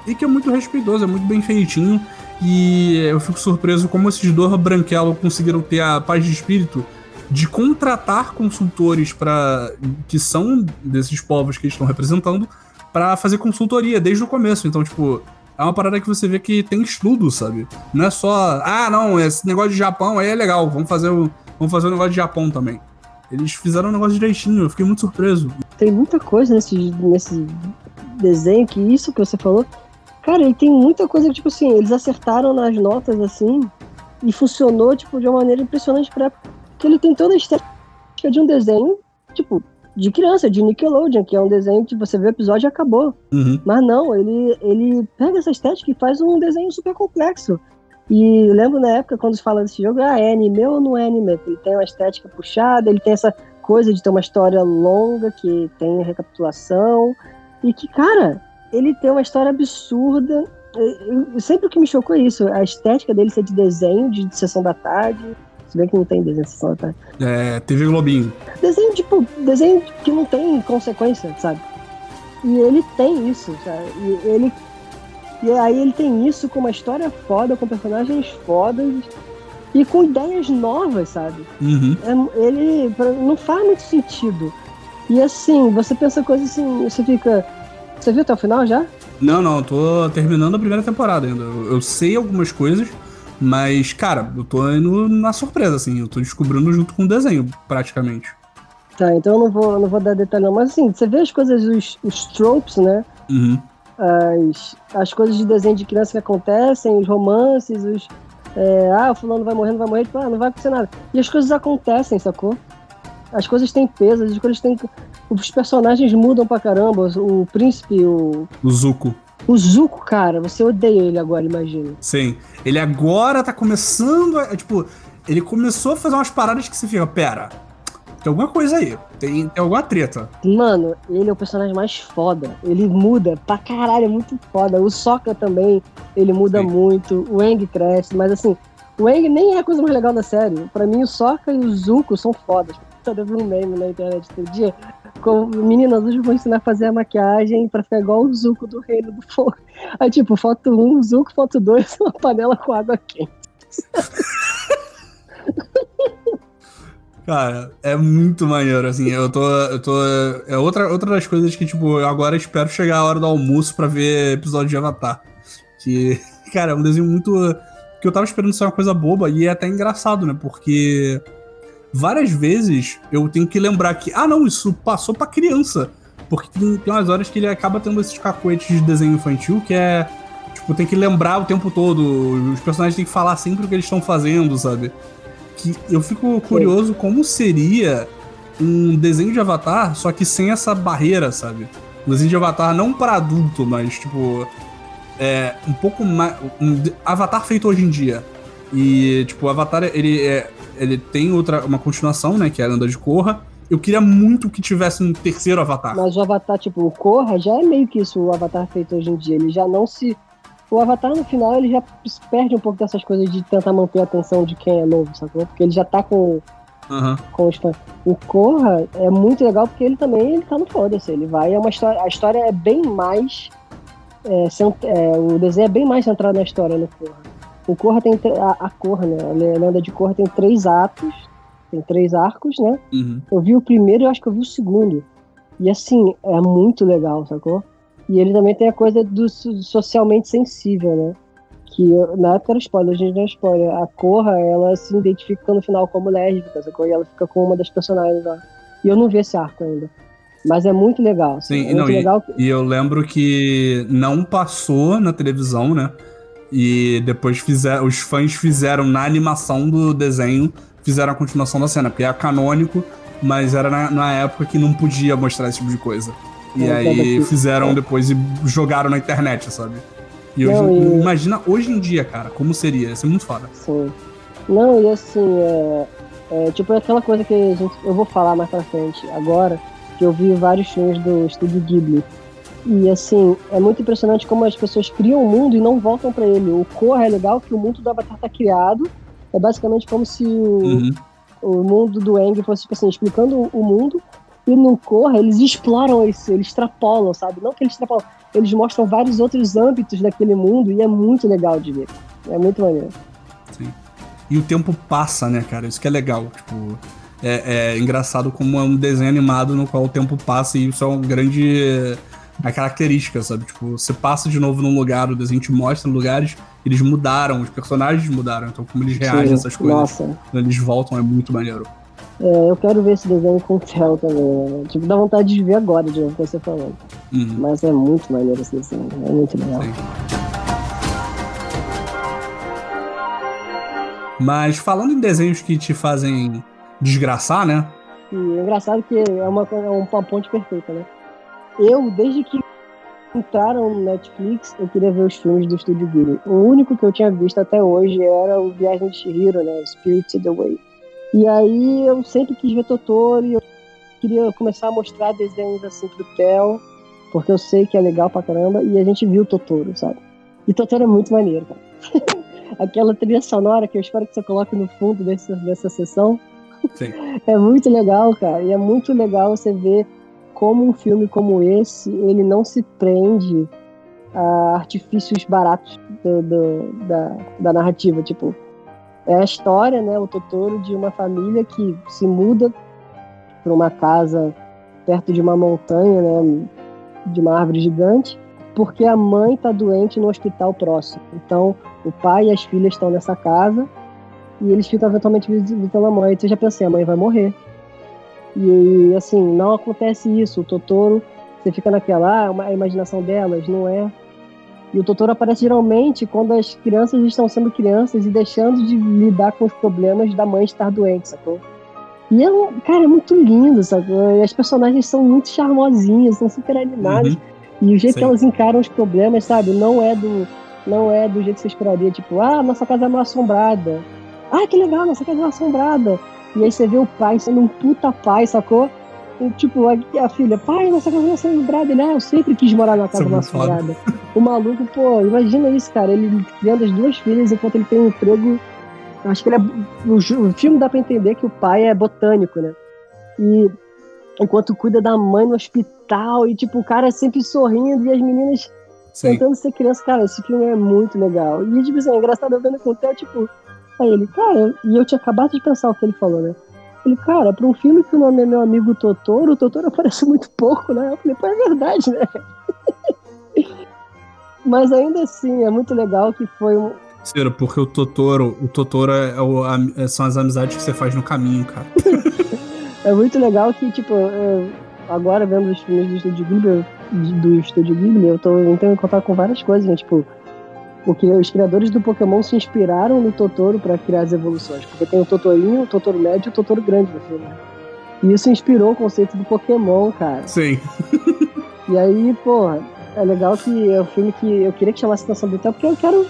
e que é muito respeitoso, é muito bem feitinho. E eu fico surpreso como esses dois branquelos conseguiram ter a paz de espírito de contratar consultores para que são desses povos que estão representando para fazer consultoria desde o começo. Então, tipo, é uma parada que você vê que tem estudo, sabe? Não é só, ah, não, esse negócio de Japão aí é legal, vamos fazer o, vamos fazer o negócio de Japão também. Eles fizeram um negócio direitinho, eu fiquei muito surpreso. Tem muita coisa nesse, nesse desenho que isso que você falou. Cara, ele tem muita coisa que, tipo assim, eles acertaram nas notas assim e funcionou, tipo, de uma maneira impressionante pra que ele tem toda a estética de um desenho, tipo, de criança, de Nickelodeon, que é um desenho que você vê o episódio e acabou. Uhum. Mas não, ele, ele pega essa estética e faz um desenho super complexo. E lembro na época, quando se fala desse jogo, ah, é anime ou não é anime? Ele tem uma estética puxada, ele tem essa coisa de ter uma história longa, que tem recapitulação, e que, cara, ele tem uma história absurda. Sempre o que me chocou é isso, a estética dele ser de desenho, de sessão da tarde, se bem que não tem desenho sessão tá? É, TV Globinho. Desenho, tipo, desenho que não tem consequência, sabe? E ele tem isso, sabe? E ele. E aí ele tem isso com uma história foda, com personagens fodas e com ideias novas, sabe? Uhum. É, ele não faz muito sentido. E assim, você pensa coisas assim, você fica. Você viu até o final já? Não, não, tô terminando a primeira temporada ainda. Eu, eu sei algumas coisas, mas, cara, eu tô indo na surpresa, assim. Eu tô descobrindo junto com o desenho, praticamente. Tá, então eu não vou, não vou dar detalhe não. Mas assim, você vê as coisas, os, os tropes, né? Uhum. As, as coisas de desenho de criança que acontecem, os romances, os... É, ah, o fulano vai morrer, não vai morrer. Tipo, ah, não vai acontecer nada. E as coisas acontecem, sacou? As coisas têm peso, as coisas têm... Os personagens mudam pra caramba. O príncipe, o... O Zuko. O Zuko, cara, você odeia ele agora, imagina. Sim. Ele agora tá começando a. Tipo, ele começou a fazer umas paradas que você fica, pera. Tem alguma coisa aí. Tem, tem alguma treta. Mano, ele é o personagem mais foda. Ele muda pra caralho, é muito foda. O Sokka também, ele muda Sim. muito. O Eng cresce, mas assim, o Eng nem é a coisa mais legal da série. Pra mim, o Sokka e o Zuko são fodas. Eu vi um meme na internet todo dia. Com meninas, hoje eu vou ensinar a fazer a maquiagem pra ficar igual o Zuko do Reino do Fogo. Aí, tipo, foto 1, um, Zuko, foto 2, uma panela com água quente. Cara, é muito maneiro, assim, eu tô. Eu tô. É outra, outra das coisas que, tipo, eu agora espero chegar a hora do almoço pra ver episódio de Avatar. Que, cara, é um desenho muito. Que eu tava esperando ser uma coisa boba e é até engraçado, né? Porque várias vezes eu tenho que lembrar que, ah, não, isso passou pra criança. Porque tem, tem umas horas que ele acaba tendo esses cacoetes de desenho infantil que é. Tipo, tem que lembrar o tempo todo. Os personagens têm que falar sempre o que eles estão fazendo, sabe? Que eu fico curioso como seria um desenho de Avatar, só que sem essa barreira, sabe? Um desenho de Avatar não para adulto, mas tipo. É um pouco mais. Um Avatar feito hoje em dia. E, tipo, o Avatar, ele, é, ele tem outra, uma continuação, né? Que é a Lenda de Korra. Eu queria muito que tivesse um terceiro Avatar. Mas o Avatar, tipo, o Korra já é meio que isso, o Avatar feito hoje em dia. Ele já não se. O Avatar, no final, ele já perde um pouco dessas coisas de tentar manter a atenção de quem é novo, sacou? Porque ele já tá com, Uhum. com os fãs. O Korra é muito legal porque ele também ele tá no foda-se. Ele vai, é uma história. A história é bem mais. é, cent- é, o desenho é bem mais centrado na história no Korra. O Korra tem. A, a Korra, né? A lenda de Korra tem três atos. Tem três arcos, né? Uhum. Eu vi o primeiro e acho que eu vi o segundo. E assim, é muito legal, sacou? E ele também tem a coisa do so- socialmente sensível, né? Que eu- na época era spoiler, hoje não é spoiler. A Korra, ela se identifica no final como lésbica, sacou? E ela fica com uma das personagens lá. E eu não vi esse arco ainda. Mas é muito legal. assim, Sim, é muito não, e- legal. que- E eu lembro que não passou na televisão, né? E depois fizeram, os fãs fizeram na animação do desenho, fizeram a continuação da cena, porque é canônico, mas era na, na época que não podia mostrar esse tipo de coisa. E É, aí fizeram depois e jogaram na internet, sabe? E hoje, Não, e- imagina hoje em dia, cara, como seria? Ia ser muito foda. Sim. Não, e assim, é, é tipo aquela coisa que gente, eu vou falar mais pra frente agora, que eu vi vários filmes do Estúdio Ghibli. E assim, é muito impressionante como as pessoas criam o mundo e não voltam pra ele. O Korra é legal que o mundo do Avatar tá criado. É basicamente como se o, Uhum. o mundo do Aang fosse, tipo assim, explicando o mundo. E no Korra, eles exploram isso, eles extrapolam, sabe? Não que eles extrapolam, eles mostram vários outros âmbitos daquele mundo e é muito legal de ver. É muito maneiro. E o tempo passa, né, cara? Isso que é legal. Tipo, é, é engraçado como é um desenho animado no qual o tempo passa e isso é uma grande a característica, sabe? Tipo, você passa de novo num lugar, o desenho te mostra lugares, eles mudaram, os personagens mudaram, então como eles reagem a Sim, essas coisas Nossa, quando eles voltam é muito maneiro. é, eu quero ver esse desenho com o Theo também. Né? Tipo, dá vontade de ver agora, de novo, você falando. Uhum. Mas é muito maneiro esse desenho, é muito legal. Sim. Mas falando em desenhos que te fazem desgraçar, né? E é engraçado que é uma, é uma ponte perfeita, né? Eu, desde que entraram no Netflix, eu queria ver os filmes do Estúdio Ghibli. O único que eu tinha visto até hoje era o Viagem de Chihiro, né? Spirited Away. E aí eu sempre quis ver Totoro e eu queria começar a mostrar desenhos assim pro Theo, porque eu sei que é legal pra caramba, e a gente viu Totoro, sabe? E Totoro é muito maneiro, cara. Aquela trilha sonora que eu espero que você coloque no fundo dessa, dessa sessão. Sim. É muito legal, cara. E é muito legal você ver como um filme como esse, ele não se prende a artifícios baratos do- do- da, da narrativa. Tipo, é a história, né, o Totoro, de uma família que se muda para uma casa perto de uma montanha, né, de uma árvore gigante, porque a mãe tá doente no hospital próximo. Então, o pai e as filhas estão nessa casa e eles ficam eventualmente visitando a mãe. Então, eu já pensei, a mãe vai morrer. E assim, não acontece isso. O Totoro, você fica naquela, ah, uma- a imaginação delas, não é. E o Totoro aparece geralmente quando as crianças estão sendo crianças e deixando de lidar com os problemas da mãe estar doente, sacou? E é, um- cara, é muito lindo, sacou? E as personagens são muito charmosinhas, são super animadas. Uhum. E o jeito Sim. que elas encaram os problemas, sabe? Não é do não é do jeito que você esperaria, tipo, ah, nossa casa é mal assombrada. Ah, que legal, nossa casa é mal assombrada. E aí você vê o pai sendo um puta pai, sacou? E, tipo, a, a filha, pai, nossa casa é mal assombrada. Ele, ah, eu sempre quis morar numa casa é assombrada. O maluco, pô, imagina isso, cara. Ele criando as duas filhas enquanto ele tem um emprego. Acho que ele é. O filme dá pra entender que o pai é botânico, né? E enquanto cuida da mãe no hospital, e tipo, o cara sempre sorrindo e as meninas Sim. tentando ser criança. Cara, esse filme é muito legal. E, tipo assim, é engraçado eu vendo com o Theo, tipo, aí ele, cara, e eu tinha acabado de pensar o que ele falou, né? Ele, cara, pra um filme que o nome é meu amigo Totoro, o Totoro aparece muito pouco, né? Eu falei, pô, é verdade, né? Mas ainda assim, é muito legal que foi um. Ciro, porque o Totoro, o Totoro é o- a- é- são as amizades que você faz no caminho, cara. É muito legal que, tipo, eu- agora vendo os filmes do Estúdio Ghibli, do Estúdio Ghibli, eu tô entrando em contato com várias coisas, né? Tipo, o que os criadores do Pokémon se inspiraram no Totoro pra criar as evoluções. Porque tem o Totorinho, o Totoro médio e o Totoro grande no filme. E isso inspirou o conceito do Pokémon, cara. Sim. E aí, porra, é legal que é um filme que eu queria que chamasse a atenção do Theo, porque eu quero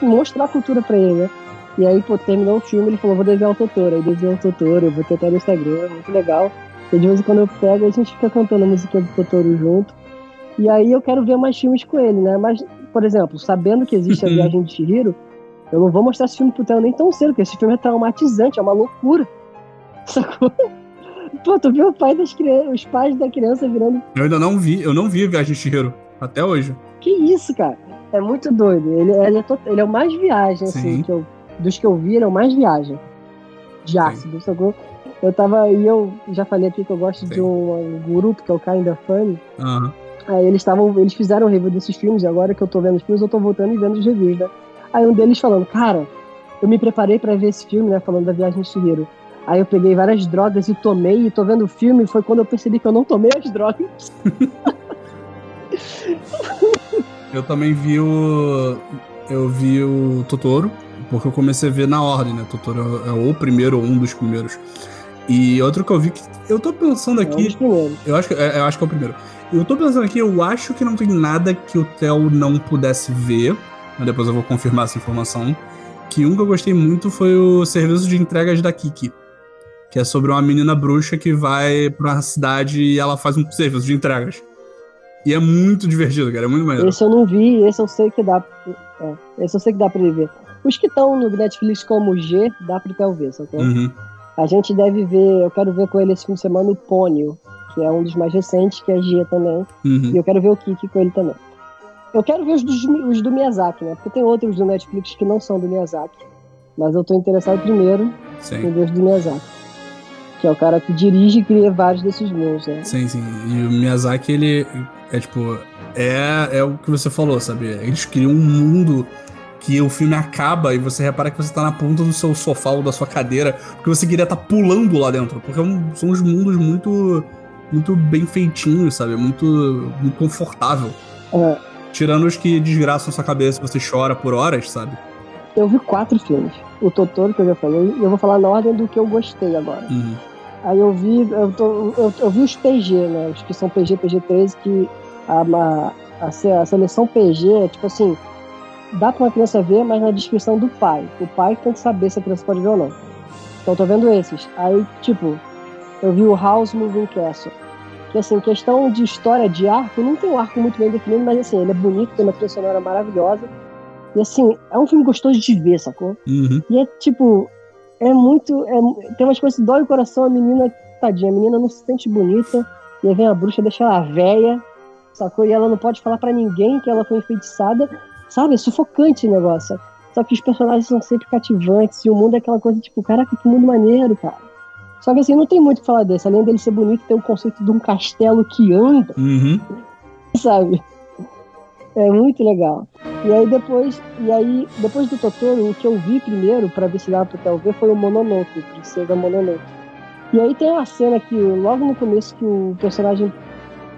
mostrar a cultura pra ele, né? E aí, pô, terminou o filme, ele falou, vou desenhar o Totoro. Aí desenhou o Totoro, eu vou tentar no Instagram, muito legal. E de vez em quando eu pego, a gente fica cantando a música do Totoro junto. E aí eu quero ver mais filmes com ele, né? Mas, por exemplo, sabendo que existe a Uhum. Viagem de Chihiro, eu não vou mostrar esse filme pro Theo nem tão cedo, porque esse filme é traumatizante, é uma loucura. Sacou? Pô, tu viu o pai das crianças, os pais da criança virando Eu ainda não vi, eu não vi Viagem de Chihiro. Até hoje. Que isso, cara? É muito doido. Ele, ele, é, to- ele é o mais viagem, assim, Sim. que eu, dos que eu vi, ele é o mais viagem. De ácido, sacou? Eu tava. E eu já falei aqui que eu gosto de Sim. um, um grupo que é o Kinda Funny. Aham. Aí eles estavam. Eles fizeram review desses filmes, e agora que eu tô vendo os filmes, eu tô voltando e vendo os reviews, né? Aí um deles falando, cara, eu me preparei pra ver esse filme, né? Falando da viagem de Chihiro. Aí eu peguei várias drogas e tomei, e tô vendo o filme, foi quando eu percebi que eu não tomei as drogas. Eu também vi o. Eu vi o Totoro, porque eu comecei a ver na ordem, né? Totoro é o primeiro ou um dos primeiros. E outro que eu vi que. Eu tô pensando É aqui. primeiros. Eu acho, que, é, eu acho que é o primeiro. Eu tô pensando aqui, eu acho que não tem nada que o Theo não pudesse ver. Mas depois eu vou confirmar essa informação. Que um que eu gostei muito foi o serviço de entregas da Kiki. Que é sobre uma menina bruxa que vai pra uma cidade e ela faz um serviço de entregas. E é muito divertido, cara. É muito maneiro. Esse eu não vi, esse eu sei que dá. É, esse eu sei que dá pra ele ver. Os que estão no Netflix como G, dá pra até ver, sacou? Uhum. A gente deve ver, eu quero ver com ele esse fim de semana o Pônio, que é um dos mais recentes, que é G também. Uhum. E eu quero ver o Kiki com ele também. Eu quero ver os, dos- os do Miyazaki, né? Porque tem outros do Netflix que não são do Miyazaki. Mas eu tô interessado primeiro em ver os do Miyazaki. Que é o cara que dirige e cria vários desses mundos, né? Sim, sim. E o Miyazaki, ele é tipo. É, é o que você falou, sabe? Eles criam um mundo que o filme acaba e você repara que você tá na ponta do seu sofá ou da sua cadeira, porque você queria estar pulando lá dentro. Porque é são uns mundos muito. Muito bem feitinhos, sabe? Muito, muito confortável. É, Tirando os que desgraçam sua cabeça e você chora por horas, sabe? eu vi quatro filmes. O Totoro, que eu já falei, e eu vou falar na ordem do que eu gostei agora. Uhum. Aí eu vi, eu, tô- eu- eu vi os PG, né? Os que são PG, PG-13, que a, a, a a seleção PG é tipo assim, dá pra uma criança ver, mas na descrição do pai. O pai tem que saber se a criança pode ver ou não. Então eu tô vendo esses. Aí, tipo, eu vi o House Moving Castle. Que assim, questão de história de arco, não tem um arco muito bem definido, mas assim, ele é bonito, tem uma trilha sonora maravilhosa. E assim, é um filme gostoso de ver, sacou? Uhum. E é tipo, é muito. é- tem umas coisas que dói o coração, a menina, tadinha, a menina não se sente bonita, e aí vem a bruxa, deixa ela véia, sacou? E ela não pode falar pra ninguém que ela foi enfeitiçada, sabe? É sufocante o negócio. Só que os personagens são sempre cativantes, e o mundo é aquela coisa tipo, caraca, que mundo maneiro, cara. Só que assim, não tem muito o que falar desse. Além dele ser bonito, tem o conceito de um castelo que anda Uhum. sabe? É muito legal. E aí depois, e aí depois do Totoro, o que eu vi primeiro pra ver se dava pra eu ver foi o Mononoke, o Princesa Mononoke. E aí tem uma cena que logo no começo que o personagem,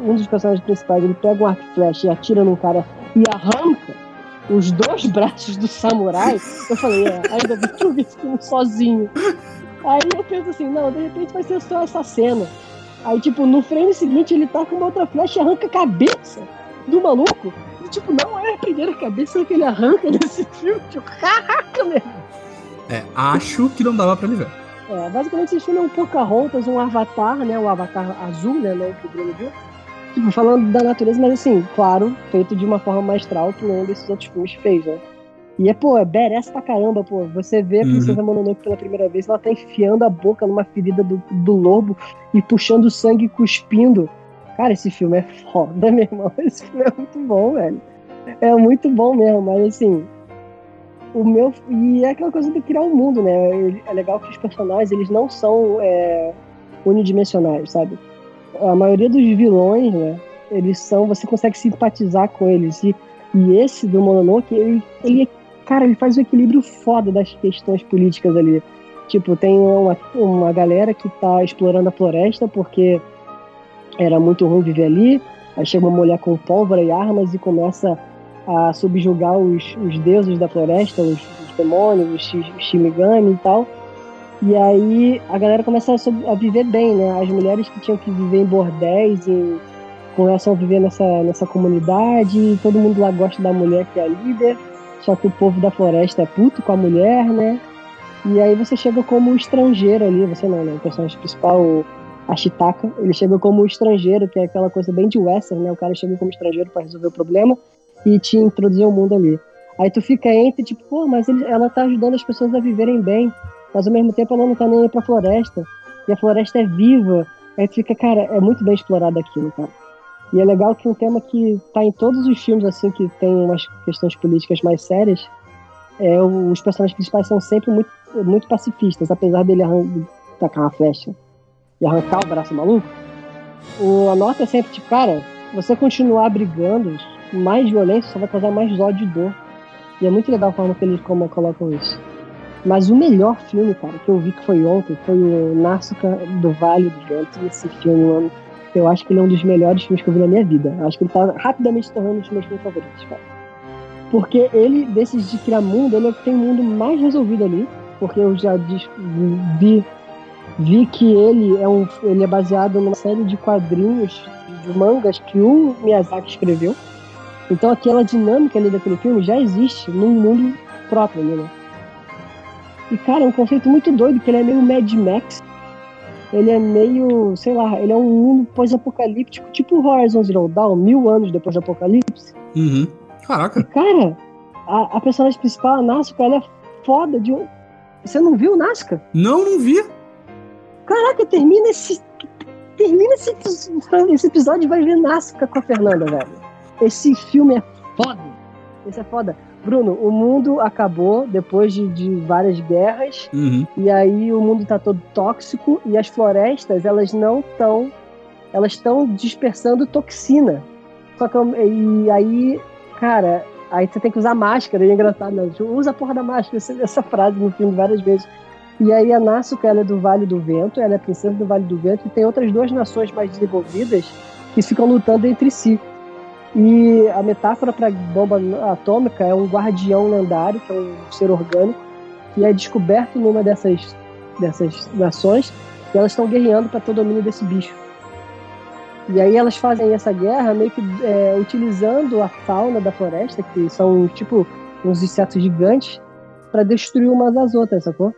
um dos personagens principais, ele pega um arco e flecha e atira num cara e arranca os dois braços do samurai. Eu falei, é, ainda bem que eu vi esse filme sozinho. Aí eu penso assim, não, de repente vai ser só essa cena. Aí, tipo, no frame seguinte ele tá com uma outra flecha e arranca a cabeça do maluco. E, tipo, não é a primeira cabeça que ele arranca nesse filme. Tipo, caraca, meu. É, acho que não dava pra ele ver. É, basicamente esse filme é um Pocahontas, um Avatar, né? O Avatar azul, né? Não o que o Bruno viu. Tipo, falando da natureza, mas assim, claro, feito de uma forma maestral que nenhum desses outros filmes fez, né? E é, pô, é badass pra caramba, pô. Você vê a Uhum. Princesa Mononoke pela primeira vez, ela tá enfiando a boca numa ferida do, do lobo e puxando sangue e cuspindo. Cara, esse filme é foda, meu irmão. Esse filme é muito bom, velho. É muito bom mesmo, mas assim. O meu. E é aquela coisa de criar um mundo, né? É legal que os personagens, eles não são é, unidimensionais, sabe? A maioria dos vilões, né? Eles são. Você consegue simpatizar com eles. E, e esse do Mononoke, ele, ele. Cara, ele faz o equilíbrio foda das questões políticas ali. Tipo, tem uma, uma galera que tá explorando a floresta porque era muito ruim viver ali. Aí chega uma mulher com pólvora e armas e começa a subjugar os, os deuses da floresta, os, os demônios, os, os e tal. E aí a galera começa a, a viver bem, né? As mulheres que tinham que viver em bordéis e começam a viver nessa, nessa comunidade e todo mundo lá gosta da mulher que é a líder. Só que o povo da floresta é puto com a mulher, né? E aí você chega como estrangeiro ali, você não, né? O personagem principal, o Ashitaka, ele chega como estrangeiro, que é aquela coisa bem de western, né? O cara chega como estrangeiro para resolver o problema e te introduzir ao mundo ali. Aí tu fica entre, tipo, pô, mas ele- ela tá ajudando as pessoas a viverem bem, mas ao mesmo tempo ela não tá nem aí pra floresta, e a floresta é viva. Aí fica, cara, é muito bem explorado aquilo, cara. E é legal que um tema que tá em todos os filmes, assim, que tem umas questões políticas mais sérias, é os personagens principais são sempre muito, muito pacifistas, apesar dele tacar uma flecha e arrancar o braço maluco. O, a nota é sempre tipo, cara, você continuar brigando, mais violência só vai causar mais ódio e dor. E é muito legal a forma que eles como colocam isso. Mas o melhor filme, cara, que eu vi que foi ontem, foi o Náusica do Vale do Vento. E Esse filme, mano, eu acho que ele é um dos melhores filmes que eu vi na minha vida. Eu acho que ele tá rapidamente tornando um dos meus filmes favoritos, cara. Porque ele, desses de criar mundo, ele é tem o mundo mais resolvido ali. Porque eu já vi vi que ele é, um, ele é baseado numa série de quadrinhos, de mangas que o Miyazaki escreveu. Então aquela dinâmica ali daquele filme já existe num mundo próprio ali, né? E, cara, é um conceito muito doido, que ele é meio Mad Max. Ele é meio, sei lá, ele é um mundo pós-apocalíptico, tipo Horizon Zero Dawn, mil anos depois do apocalipse. Uhum. Caraca. E, cara, a, a personagem principal, a Nasuka, ela é foda de... um- Você não viu Nasuka? Não, não vi. Caraca, termina esse. Termina esse, esse episódio e vai ver Nasuka com a Fernanda, velho. Esse filme é foda. Esse é foda. Bruno, o mundo acabou depois de, de várias guerras. Uhum. E aí o mundo tá todo tóxico e as florestas, elas não estão. Elas estão dispersando toxina. Só que e aí, cara, aí você tem que usar máscara, e é engraçado, né? Usa a porra da máscara, essa, frase no filme várias vezes. E aí a Nasuka, ela é do Vale do Vento, ela é princesa do Vale do Vento, e tem outras duas nações mais desenvolvidas que ficam lutando entre si. E a metáfora para bomba atômica é um guardião lendário, que é um ser orgânico, que é descoberto numa dessas, dessas nações, e elas estão guerreando para ter o domínio desse bicho. E aí elas fazem essa guerra meio que é, utilizando a fauna da floresta, que são tipo uns insetos gigantes, para destruir umas às outras, sacou?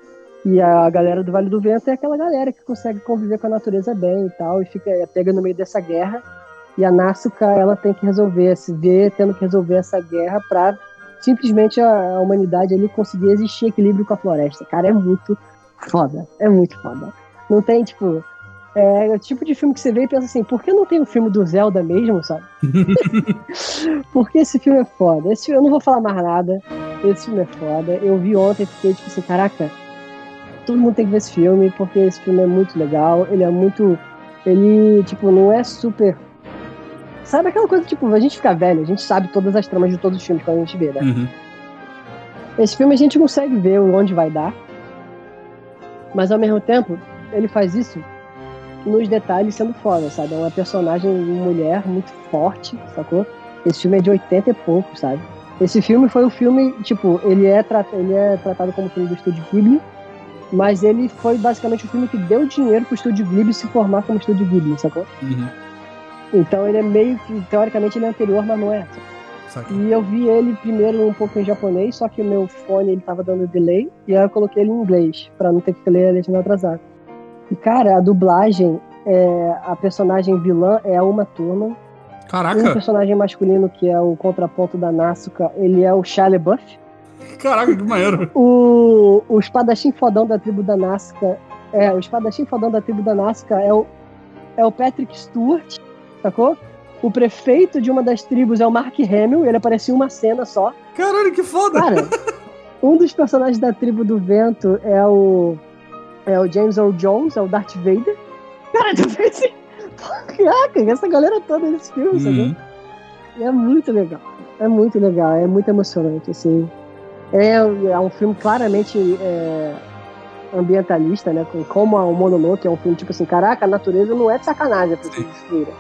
E a galera do Vale do Vento é aquela galera que consegue conviver com a natureza bem e tal, e fica é, pega no meio dessa guerra. E a Nasuka, ela tem que resolver, se vê tendo que resolver essa guerra pra simplesmente a, humanidade ali conseguir existir em equilíbrio com a floresta. Cara, é muito foda. É muito foda. Não tem, tipo. É o tipo de filme que você vê e pensa assim, por que não tem o filme do Zelda mesmo, sabe? Porque esse filme é foda. Esse, eu não vou falar mais nada. Esse filme é foda. Eu vi ontem e fiquei tipo assim, caraca, todo mundo tem que ver esse filme, porque esse filme é muito legal. Ele é muito. Ele, tipo, não é super. Sabe aquela coisa, tipo, a gente fica velho, a gente sabe todas as tramas de todos os filmes quando a gente vê, né? Uhum. Esse filme a gente consegue ver onde vai dar. Mas ao mesmo tempo, ele faz isso nos detalhes sendo foda, sabe? É uma personagem mulher muito forte, sacou? Esse filme é de 80 e pouco, sabe? Esse filme foi o filme, tipo, ele é, ele é tratado como filme do estúdio Ghibli, mas ele foi basicamente o filme que deu dinheiro pro estúdio Ghibli se formar como estúdio Ghibli, sacou? Uhum. Então ele é meio que, teoricamente, ele é anterior, mas não é. E eu vi ele primeiro um pouco em japonês, só que o meu fone ele tava dando delay, e aí eu coloquei ele em inglês, pra não ter que ler a legenda atrasada. E cara, a dublagem, é, a personagem vilã é a Uma Thurman, o Caraca. personagem masculino que é o contraponto da Nasuka, ele é o Shia LaBeouf. Caraca, que maneiro. O, o espadachim fodão da tribo da Nazca. É, o espadachim fodão da tribo da Nazca é o, é o Patrick Stewart, sacou? O prefeito de uma das tribos é o Mark Hamill, ele apareceu em uma cena só. Caralho, que foda. Cara, um dos personagens da tribo do vento é o. É o James Earl Jones, é o Darth Vader. Cara, tu assim. Caraca, essa galera toda nesse filme, sacou? Uhum. E é muito legal. É muito legal, é muito emocionante, assim. É, é um filme claramente é, ambientalista, né? com- Como o Mononoke é um filme, tipo assim, caraca, a natureza não é de sacanagem pra ser destruída.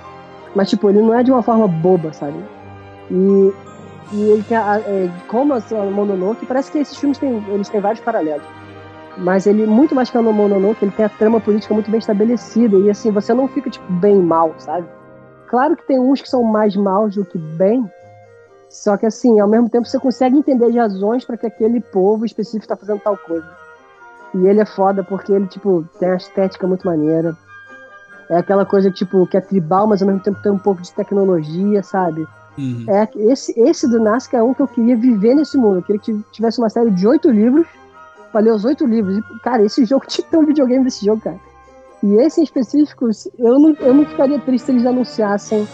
Mas, tipo, ele não é de uma forma boba, sabe? E, e ele tem, a, é, como o Mononoke, parece que esses filmes têm, eles têm vários paralelos. Mas ele, muito mais que o Mononoke, ele tem a trama política muito bem estabelecida. E assim, você não fica, tipo, bem mal, sabe? Claro que tem uns que são mais maus do que bem, só que assim, ao mesmo tempo você consegue entender as razões para que aquele povo específico está fazendo tal coisa. E ele é foda porque ele, tipo, tem uma estética muito maneira. É aquela coisa, tipo, que é tribal, mas ao mesmo tempo tem um pouco de tecnologia, sabe? Uhum. É, esse, esse do Nazca é um que eu queria viver nesse mundo. Eu queria que tivesse uma série de oito livros pra ler os oito livros. E, cara, esse jogo tinha um videogame desse jogo, cara. E esse em específico, eu não, eu não ficaria triste se eles anunciassem,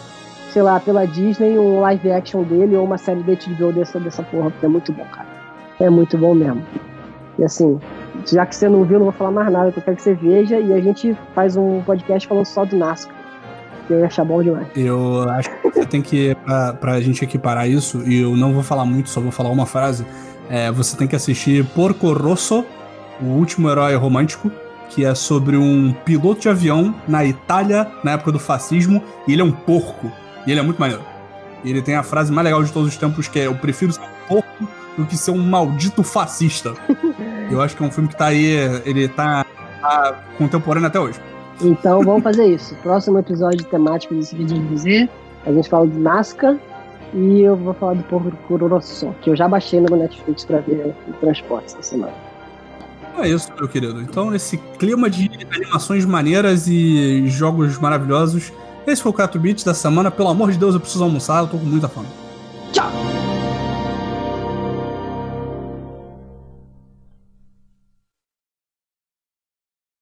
sei lá, pela Disney, um live action dele ou uma série da HBO dessa, dessa porra, porque é muito bom, cara. É muito bom mesmo. E assim, já que você não viu, não vou falar mais nada, eu quero que você veja e a gente faz um podcast falando só do. Que eu ia achar bom demais. Eu acho que você tem que, pra, pra gente equiparar isso, e eu não vou falar muito, só vou falar uma frase, é, você tem que assistir Porco Rosso, o último herói romântico, que é sobre um piloto de avião na Itália, na época do fascismo, e ele é um porco. E ele é muito maneiro. E ele tem a frase mais legal de todos os tempos, que é eu prefiro ser um porco do que ser um maldito fascista. eu acho que é um filme que tá aí, ele tá tá contemporâneo até hoje. Então vamos fazer isso. Próximo episódio temático desse vídeo de dizer, a gente fala de Nazca e eu vou falar do Porco Kurorosso, que eu já baixei no Netflix pra ver o transporte essa semana. É isso, meu querido. Então, nesse clima de animações maneiras e jogos maravilhosos, esse foi o 4 Bits da semana. Pelo amor de Deus, eu preciso almoçar, eu tô com muita fome. Tchau!